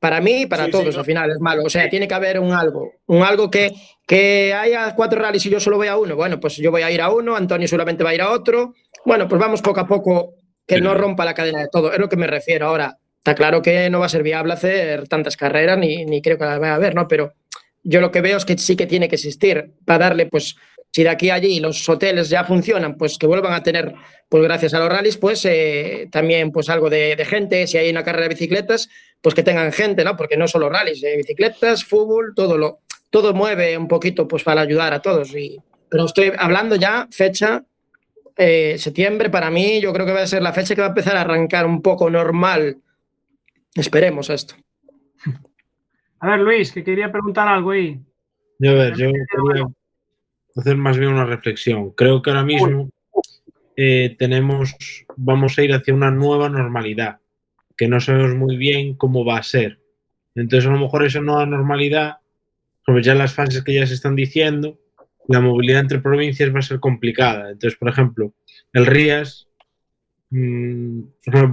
Para mí y para Sí, sí, todos no. al final es malo. O sea, tiene que haber un algo. Un algo que, que haya cuatro rallies y yo solo voy a uno. Bueno, pues yo voy a ir a uno, Antonio solamente va a ir a otro. Bueno, pues vamos poco a poco, que no rompa la cadena de todo. Es lo que me refiero. Ahora, está claro que no va a ser viable hacer tantas carreras, ni, ni creo que las vaya a haber, ¿no? Pero yo lo que veo es que sí que tiene que existir para darle, pues, si de aquí a allí los hoteles ya funcionan, pues que vuelvan a tener, pues gracias a los rallies, pues eh, también pues algo de, de gente, si hay una carrera de bicicletas, pues que tengan gente, ¿no? Porque no solo rallies, eh, bicicletas, fútbol, todo lo, todo mueve un poquito pues para ayudar a todos. Y, pero estoy hablando ya fecha eh, septiembre para mí yo creo que va a ser la fecha que va a empezar a arrancar un poco normal. Esperemos esto. A ver, Luis, que quería preguntar algo ahí. Yo, a ver, yo quería hacer más bien una reflexión. Creo que ahora mismo eh, tenemos, vamos a ir hacia una nueva normalidad, que no sabemos muy bien cómo va a ser. Entonces, a lo mejor esa nueva normalidad, ya las fases que ya se están diciendo, la movilidad entre provincias va a ser complicada. Entonces, por ejemplo, el Rías, mmm,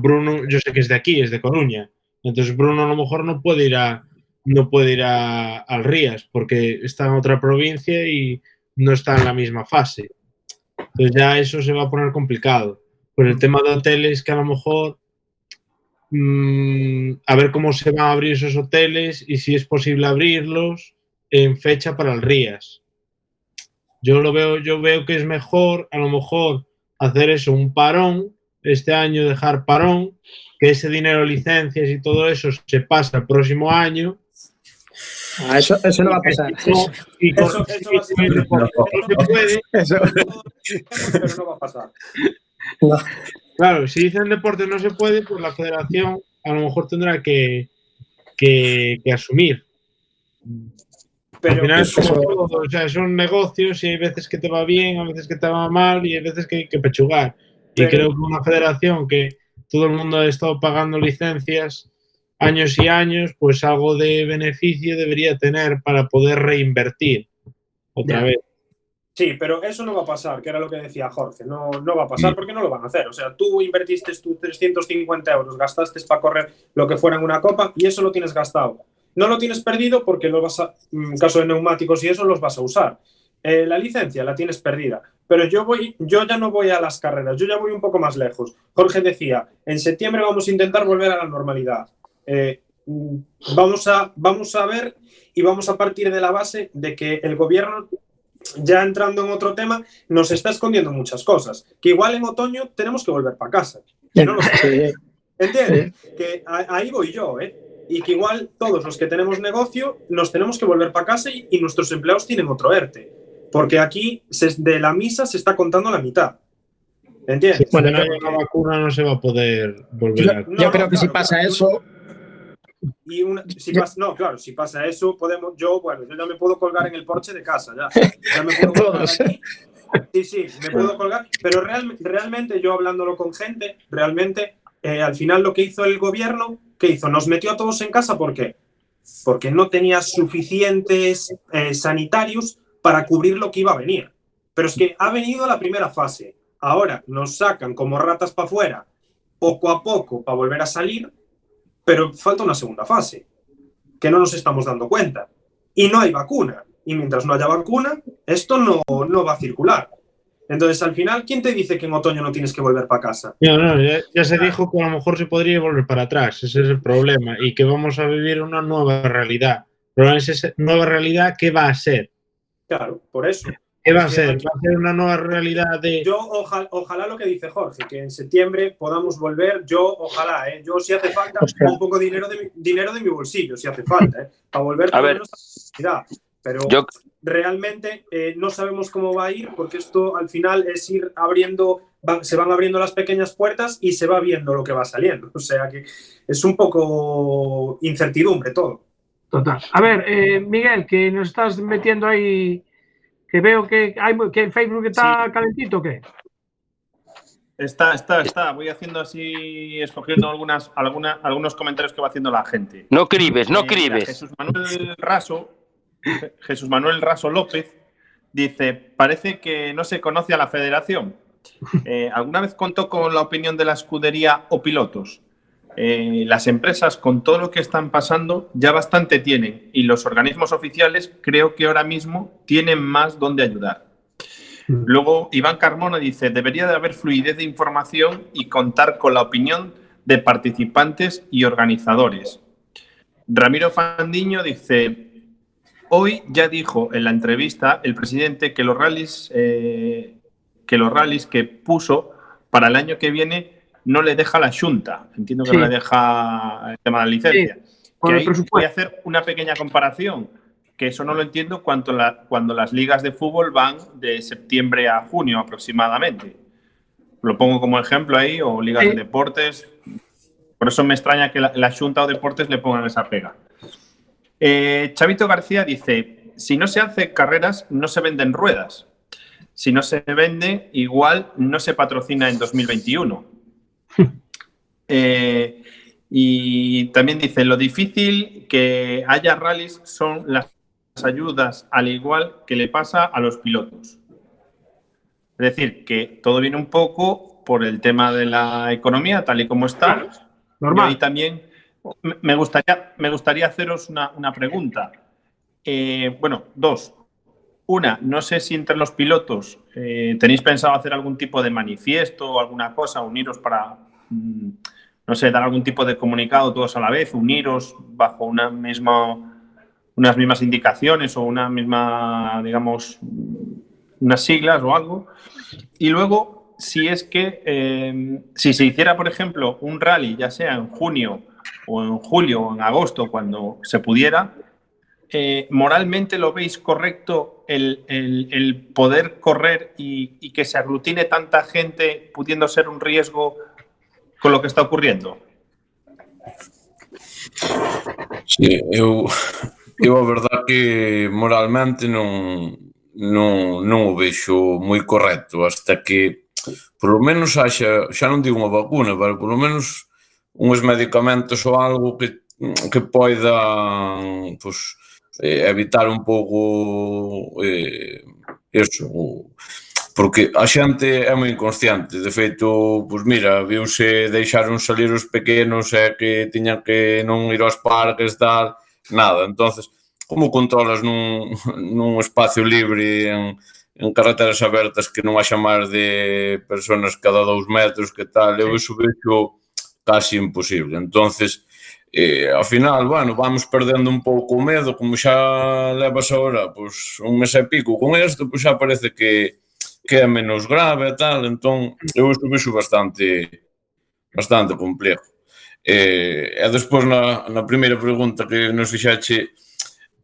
Bruno, yo sé que es de aquí, es de Coruña. Entonces, Bruno a lo mejor no puede ir a, no puede ir a, al Rías porque está en otra provincia y no está en la misma fase. Entonces ya eso se va a poner complicado. Pues el tema de hoteles que a lo mejor mmm, a ver cómo se van a abrir esos hoteles y si es posible abrirlos en fecha para el Rías. Yo lo veo, yo veo que es mejor a lo mejor hacer eso, un parón, este año dejar parón, que ese dinero, licencias y todo eso se pasa el próximo año Ah, eso, eso, no va a pasar. No, y con, Eso, eso va a ser y con- no se puede. Eso- pero no va a pasar. Claro, si dicen deporte no se puede, pues la federación a lo mejor tendrá que, que, que asumir. Al Pero final es como todo, o sea, son negocios y hay veces que te va bien, hay veces que te va mal y hay veces que hay que pechugar. Y creo que una federación que todo el mundo ha estado pagando licencias años y años, pues algo de beneficio debería tener para poder reinvertir otra Ya. vez. Sí, pero eso no va a pasar, que era lo que decía Jorge. No, no va a pasar porque no lo van a hacer. O sea, tú invertiste tus 350 euros, gastaste para correr lo que fuera en una copa y eso lo tienes gastado. No lo tienes perdido porque lo vas a, en caso de neumáticos y eso los vas a usar. Eh, la licencia la tienes perdida. Pero yo voy, yo ya no voy a las carreras, yo ya voy un poco más lejos. Jorge decía, en septiembre vamos a intentar volver a la normalidad. Eh, mm, vamos, a, vamos a ver y vamos a partir de la base de que el gobierno ya entrando en otro tema, nos está escondiendo muchas cosas. Que igual en otoño tenemos que volver para casa. Que no. Sí. ¿Entiendes? Que ahí voy yo, ¿eh? Y que igual todos los que tenemos negocio nos tenemos que volver para casa y, y nuestros empleados tienen otro ERTE. Porque aquí se- de la misa se está contando la mitad. ¿Entiendes? Si Bueno, no hay una vacuna no se va a poder volver Yo, a... Yo no, creo que si pasa claro. eso, Y una, si pasa, no, claro, si pasa eso, podemos, yo, bueno, yo ya me puedo colgar en el porche de casa, ya. Ya me puedo colgar Todos. aquí. Sí, sí, me puedo colgar. Pero real- realmente, yo hablándolo con gente, realmente, eh, al final lo que hizo el gobierno, ¿qué hizo? Nos metió a todos en casa, ¿por qué? Porque no tenía suficientes eh, sanitarios para cubrir lo que iba a venir. Pero es que ha venido la primera fase. Ahora nos sacan como ratas para afuera, poco a poco, para volver a salir, pero falta una segunda fase, que no nos estamos dando cuenta. Y no hay vacuna. Y mientras no haya vacuna, esto no, no va a circular. Entonces, al final, ¿quién te dice que en otoño no tienes que volver para casa? No, no, ya, ya se dijo que a lo mejor se podría volver para atrás, ese es el problema, y que vamos a vivir una nueva realidad. Pero es esa nueva realidad, ¿qué va a ser? Claro, por eso. ¿Qué va a ser? ¿Va a ser una nueva realidad de... Yo ojalá, ojalá lo que dice Jorge, que en septiembre podamos volver, yo ojalá, ¿eh? yo si hace falta Hostia. un poco de dinero de mi, dinero de mi bolsillo, si hace falta, ¿eh? para volver A ver. la. Pero Yo, realmente eh, no sabemos cómo va a ir porque esto al final es ir abriendo, va- se van abriendo las pequeñas puertas y se va viendo lo que va saliendo. O sea que es un poco incertidumbre todo. Total. A ver, eh, Miguel, que nos estás metiendo ahí, que veo que hay que en Facebook está calentito, ¿o ¿qué? Está, está, está. Voy haciendo así, escogiendo algunas, alguna, algunos comentarios que va haciendo la gente. no cribes, no Eh, cribes. Jesús Manuel Raso, Jesús Manuel Raso López dice, parece que no se conoce a la federación. Eh, ¿Alguna vez contó con la opinión de la escudería o pilotos? Eh, las empresas con todo lo que están pasando ya bastante tienen y los organismos oficiales creo que ahora mismo tienen más donde ayudar. Luego Iván Carmona dice, debería de haber fluidez de información y contar con la opinión de participantes y organizadores. Ramiro Fandiño dice, hoy ya dijo en la entrevista el presidente que los rallies, eh, que los rallies que puso para el año que viene no le deja la Junta. Entiendo que Sí. no le deja el tema de la licencia. Que ahí voy a hacer una pequeña comparación, que eso no lo entiendo cuando, la- cuando las ligas de fútbol van de septiembre a junio aproximadamente. Lo pongo como ejemplo ahí, o ligas Sí. de deportes. Por eso me extraña que la, la Junta o deportes le pongan esa pega. Eh, Chavito García dice, si no se hace carreras, no se venden ruedas. Si no se vende, igual no se patrocina en 2021. Eh, y también dice, lo difícil que haya rallies son las ayudas, al igual que le pasa a los pilotos. Es decir, que todo viene un poco por el tema de la economía, tal y como está. Normal. Y ahí también me- me gustaría, me gustaría haceros una, una pregunta. Eh, bueno, dos. Una, no sé si entre los pilotos eh, tenéis pensado hacer algún tipo de manifiesto o alguna cosa, uniros para, mm, no sé, dar algún tipo de comunicado todos a la vez, uniros bajo una misma, unas mismas indicaciones o una misma, digamos, unas siglas o algo. Y luego, si es que, eh, si se hiciera, por ejemplo, un rally, ya sea en junio o en julio o en agosto, cuando se pudiera, eh, ¿moralmente lo veis correcto el, el- poder correr y que se aglutine tanta gente pudiendo ser un riesgo con lo que está ocurriendo? Sí, eu, eu a verdad que moralmente non, non, non o vexo moi correcto hasta que por lo menos haxa, xa non digo unha vacuna, pero por lo menos uns medicamentos ou algo que, que poida pues, eh, evitar un pouco eh, eso, o, Porque a xente é moi inconsciente, de feito, pois mira, viuse deixaron salir os pequenos e que tiñan que non ir aos parques, tal, nada. entonces como controlas nun, nun espacio libre en, en carreteras abertas que non haxa máis de personas cada dous metros, que tal, eu iso vexo casi imposible. entonces eh, ao final, bueno, vamos perdendo un pouco o medo, como xa levas agora, pois, un mes e pico con isto, pois xa parece que que é menos grave e tal, entón eu isto vexo bastante bastante complejo. E, e despois na, na primeira pregunta que nos fixaxe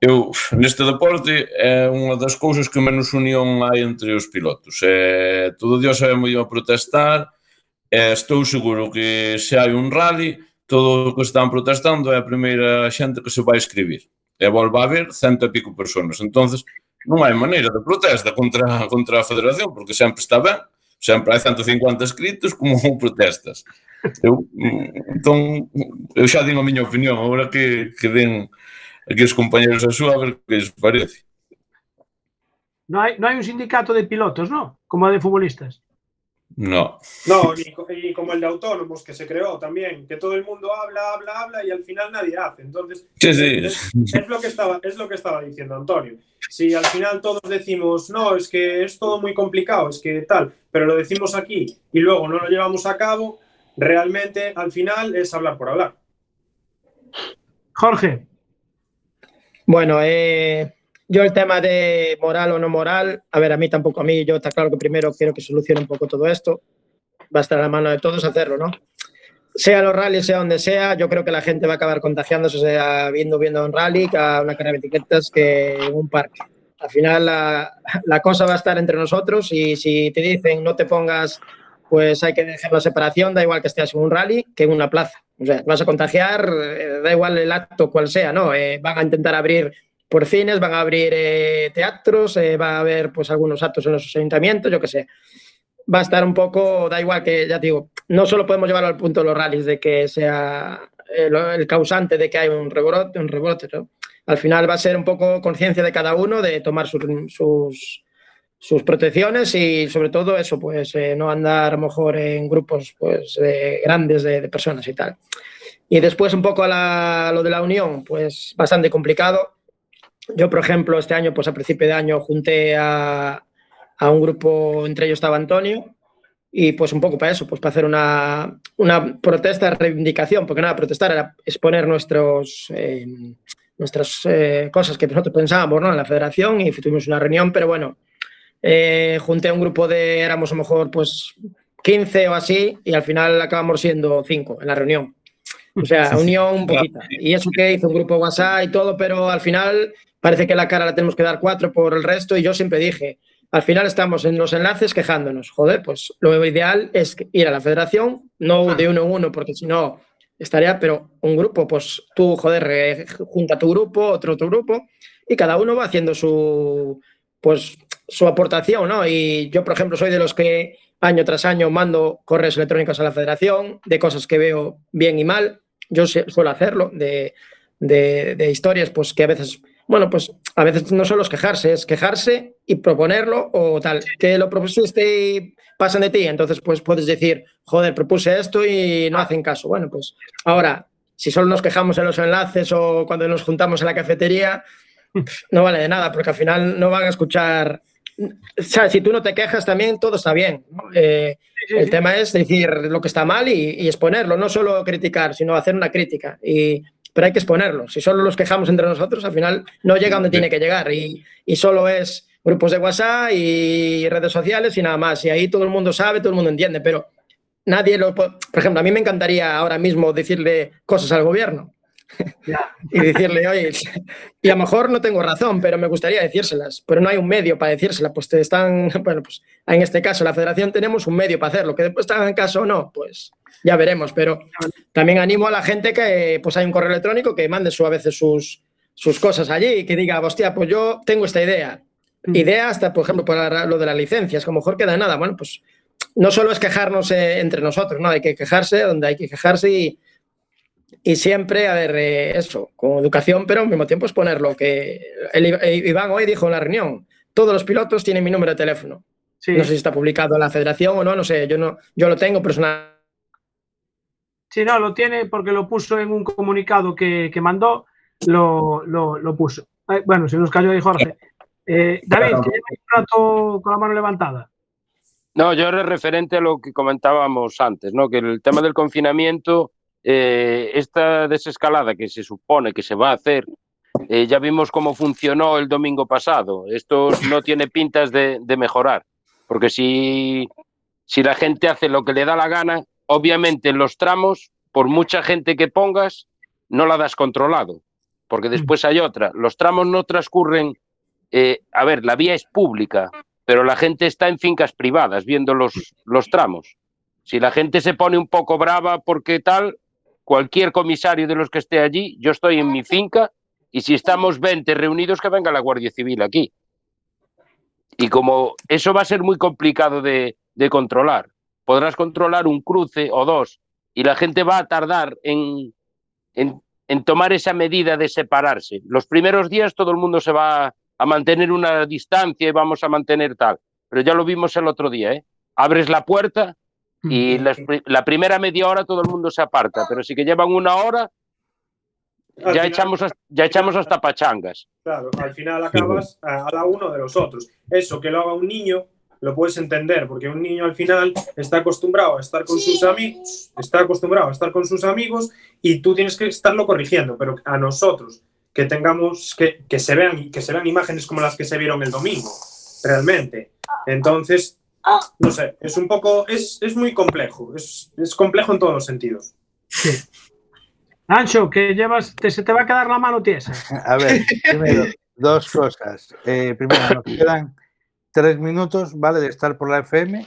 eu neste deporte é unha das cousas que menos unión hai entre os pilotos. Eh, todo Dios sabe moi a protestar, e estou seguro que se hai un rally, todo o que están protestando é a primeira xente que se vai escribir. E volva a haber cento e pico personas. entonces non hai maneira de protesta contra, contra a Federación, porque sempre está ben, sempre hai 150 escritos como protestas. Eu, entón, eu xa din a miña opinión, agora que, que den aquí os compañeros a súa, a ver que lles parece. Non hai, non hai un sindicato de pilotos, non? Como de futbolistas. No. No, y, como el de autónomos que se creó también, que todo el mundo habla, habla, habla y al final nadie hace. Entonces, sí, sí. Es, es, lo que estaba, es lo que estaba diciendo Antonio. Si al final todos decimos, no, es que es todo muy complicado, es que tal, pero lo decimos aquí y luego no lo llevamos a cabo, realmente al final es hablar por hablar. Jorge. Bueno, eh, yo el tema de moral o no moral, a ver, a mí tampoco, a mí yo está claro que primero quiero que solucione un poco todo esto. Va a estar a la mano de todos hacerlo, ¿no? Sea los rallies, sea donde sea, yo creo que la gente va a acabar contagiándose, sea viendo, viendo un rally, que a una carrera de etiquetas que en un parque. Al final la, cosa va a estar entre nosotros y si te dicen no te pongas, pues hay que dejar la separación, da igual que estés en un rally que en una plaza. O sea, vas a contagiar, eh, da igual el acto cual sea, ¿no? Eh, van a intentar abrir por cines, van a abrir eh, teatros, eh, va a haber pues algunos actos en los ayuntamientos, yo qué sé. Va a estar un poco, da igual que, ya te digo, no solo podemos llevarlo al punto de los rallies de que sea el, el causante de que hay un rebrote, un rebote, ¿no? Al final va a ser un poco conciencia de cada uno de tomar sus, sus, sus protecciones y sobre todo eso, pues eh, no andar a lo mejor en grupos pues eh, grandes de, de, personas y tal. Y después un poco a, la, a, lo de la unión, pues bastante complicado. Yo, por ejemplo, este año, pues a principio de año junté a, a un grupo, entre ellos estaba Antonio, y pues un poco para eso, pues para hacer una, una protesta de reivindicación, porque nada, protestar era exponer nuestros, eh, nuestras eh, cosas que nosotros pensábamos ¿no? en la federación y tuvimos una reunión, pero bueno, eh, junté a un grupo de, éramos a lo mejor pues 15 o así y al final acabamos siendo 5 en la reunión. O sea, unión poquita. Y eso que hizo un grupo WhatsApp y todo, pero al final parece que la cara la tenemos que dar cuatro por el resto y yo siempre dije, al final estamos en los enlaces quejándonos. Joder, pues lo ideal es ir a la federación, no de uno en uno, porque si no estaría, pero un grupo, pues tú, joder, junta tu grupo, otro tu grupo, y cada uno va haciendo su, pues, su aportación, ¿no? Y yo, por ejemplo, soy de los que año tras año mando correos electrónicos a la federación de cosas que veo bien y mal. Yo suelo hacerlo, de, de- de historias, pues que a veces, bueno, pues a veces no solo es quejarse, es quejarse y proponerlo o tal. Que lo propusiste y pasan de ti, entonces pues puedes decir, joder, propuse esto y no hacen caso. Bueno, pues ahora, si solo nos quejamos en los enlaces o cuando nos juntamos en la cafetería, no vale de nada, porque al final no van a escuchar. O sea, si tú no te quejas también, todo está bien. ¿no? Eh, el tema es decir lo que está mal y, y exponerlo, no solo criticar, sino hacer una crítica. Y, pero hay que exponerlo. Si solo los quejamos entre nosotros, al final no llega donde tiene que llegar. Y, y solo es grupos de WhatsApp y redes sociales y nada más. Y ahí todo el mundo sabe, todo el mundo entiende. Pero nadie lo. po- Por ejemplo, a mí me encantaría ahora mismo decirle cosas al gobierno y decirle, oye, y a lo mejor no tengo razón, pero me gustaría decírselas, pero no hay un medio para decírselas, pues te están, bueno, pues en este caso la federación tenemos un medio para hacerlo, que después te hagan caso o no, pues ya veremos, pero también animo a la gente que pues hay un correo electrónico que mande su, a veces sus, sus cosas allí y que diga, hostia, pues yo tengo esta idea, idea hasta, por ejemplo, para lo de las licencias, que a lo mejor queda nada, bueno, pues no solo es quejarnos eh, entre nosotros, ¿no? Hay que quejarse donde hay que quejarse y, y siempre, a ver, eh, eso, con educación, pero al mismo tiempo es ponerlo, que el, eh, Iván hoy dijo en la reunión, todos los pilotos tienen mi número de teléfono. Sí. No sé si está publicado en la federación o no, no sé, yo no, yo lo tengo personal. Sí, no, lo tiene porque lo puso en un comunicado que, que mandó, lo, lo, lo puso. Ay, bueno, se nos cayó ahí Jorge. Eh, David, que lleva un rato con la mano levantada. No, yo era referente a lo que comentábamos antes, ¿no? Que el tema del confinamiento, eh, esta desescalada que se supone que se va a hacer, eh, ya vimos cómo funcionó el domingo pasado. Esto no tiene pintas de, de mejorar, porque si, si la gente hace lo que le da la gana, obviamente en los tramos, por mucha gente que pongas, no la das controlado, porque después hay otra. Los tramos no transcurren, eh, a ver, la vía es pública, pero la gente está en fincas privadas viendo los, los tramos. Si la gente se pone un poco brava porque tal, cualquier comisario de los que esté allí, yo estoy en mi finca y si estamos 20 reunidos, que venga la Guardia Civil aquí. Y como eso va a ser muy complicado de, de controlar, podrás controlar un cruce o dos y la gente va a tardar en, en, en tomar esa medida de separarse. Los primeros días todo el mundo se va a mantener una distancia y vamos a mantener tal. Pero ya lo vimos el otro día, ¿eh? Abres la puerta y las la primera media hora todo el mundo se aparta, pero si que llevan una hora, Al Ah, ya final- echamos, hasta- ya echamos hasta pachangas. Claro, al final acabas a, a la uno de los otros. Eso que lo haga un niño lo puedes entender, porque un niño al final está acostumbrado a estar con sus amigos, está acostumbrado a estar con sus amigos y tú tienes que estarlo corrigiendo, pero a nosotros que tengamos que, que se vean que se vean imágenes como las que se vieron el domingo, realmente. Entonces, no sé, es un poco es, es muy complejo, es, es complejo en todos los sentidos. Ancho, que llevas, te, se te va a quedar la mano tiesa. A ver, primero, dos cosas. Eh, primero, nos quedan tres minutos, ¿vale? De estar por la FM.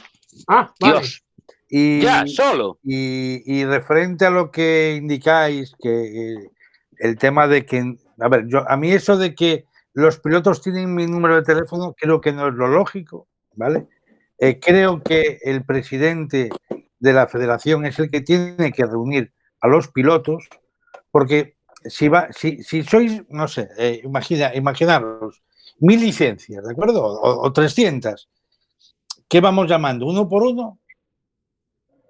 Ah, vale. Dios, Y, ya, solo. Y, y referente a lo que indicáis, que eh, el tema de que, a ver, yo, a mí eso de que los pilotos tienen mi número de teléfono, creo que no es lo lógico, ¿vale? Eh, creo que el presidente de la federación es el que tiene que reunir a los pilotos, porque si, va, si, si sois, no sé, eh, imagina, imaginaros, mil licencias, ¿de acuerdo? O, o 300, ¿qué vamos llamando? ¿Uno por uno?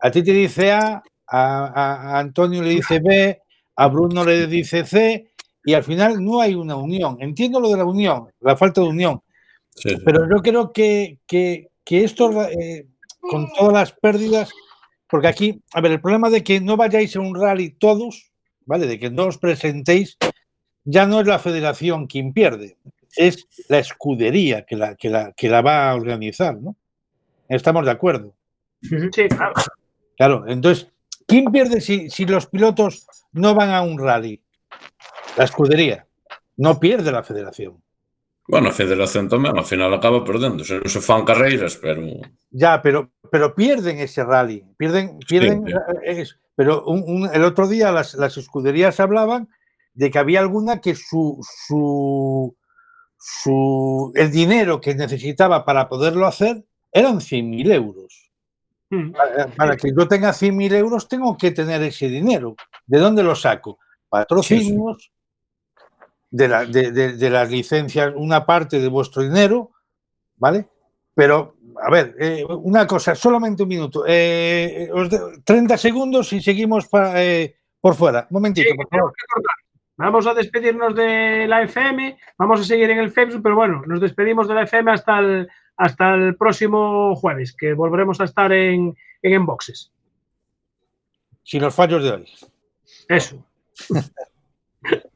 A ti te dice A, a, a Antonio le dice B, a Bruno le dice C, y al final no hay una unión. Entiendo lo de la unión, la falta de unión, Sí, sí. pero yo creo que, que, que esto, eh, con todas las pérdidas, porque aquí, a ver, el problema de que no vayáis a un rally todos, ¿vale? De que no os presentéis, ya no es la federación quien pierde, es la escudería que la, que la, que la va a organizar, ¿no? Estamos de acuerdo. Sí, claro. Claro, entonces, ¿quién pierde si, si los pilotos no van a un rally? La escudería. No pierde la federación. Bueno, a Federación tamén, ao final acaba perdendo. Se non se fan carreiras, pero... Ya, pero, pero pierden ese rally. Pierden, pierden Sí. eh, es- pero un- un- el otro día las, las escuderías hablaban de que había alguna que su, su, su el dinero que necesitaba para poderlo hacer eran 100.000 euros. Mm. Para, para que yo tenga 100.000 euros tengo que tener ese dinero. ¿De dónde lo saco? Patrocinios, de, la- de- de- de las licencias, una parte de vuestro dinero, ¿vale? Pero, a ver, eh, una cosa, solamente un minuto. eh, os de- 30 segundos y seguimos eh, por fuera. Un momentito, Sí, por favor. Vamos a despedirnos de la FM, vamos a seguir en el Facebook, pero bueno, nos despedimos de la FM hasta el, hasta el próximo jueves, que volveremos a estar en, en Enboxes. Sin los fallos de hoy. Eso.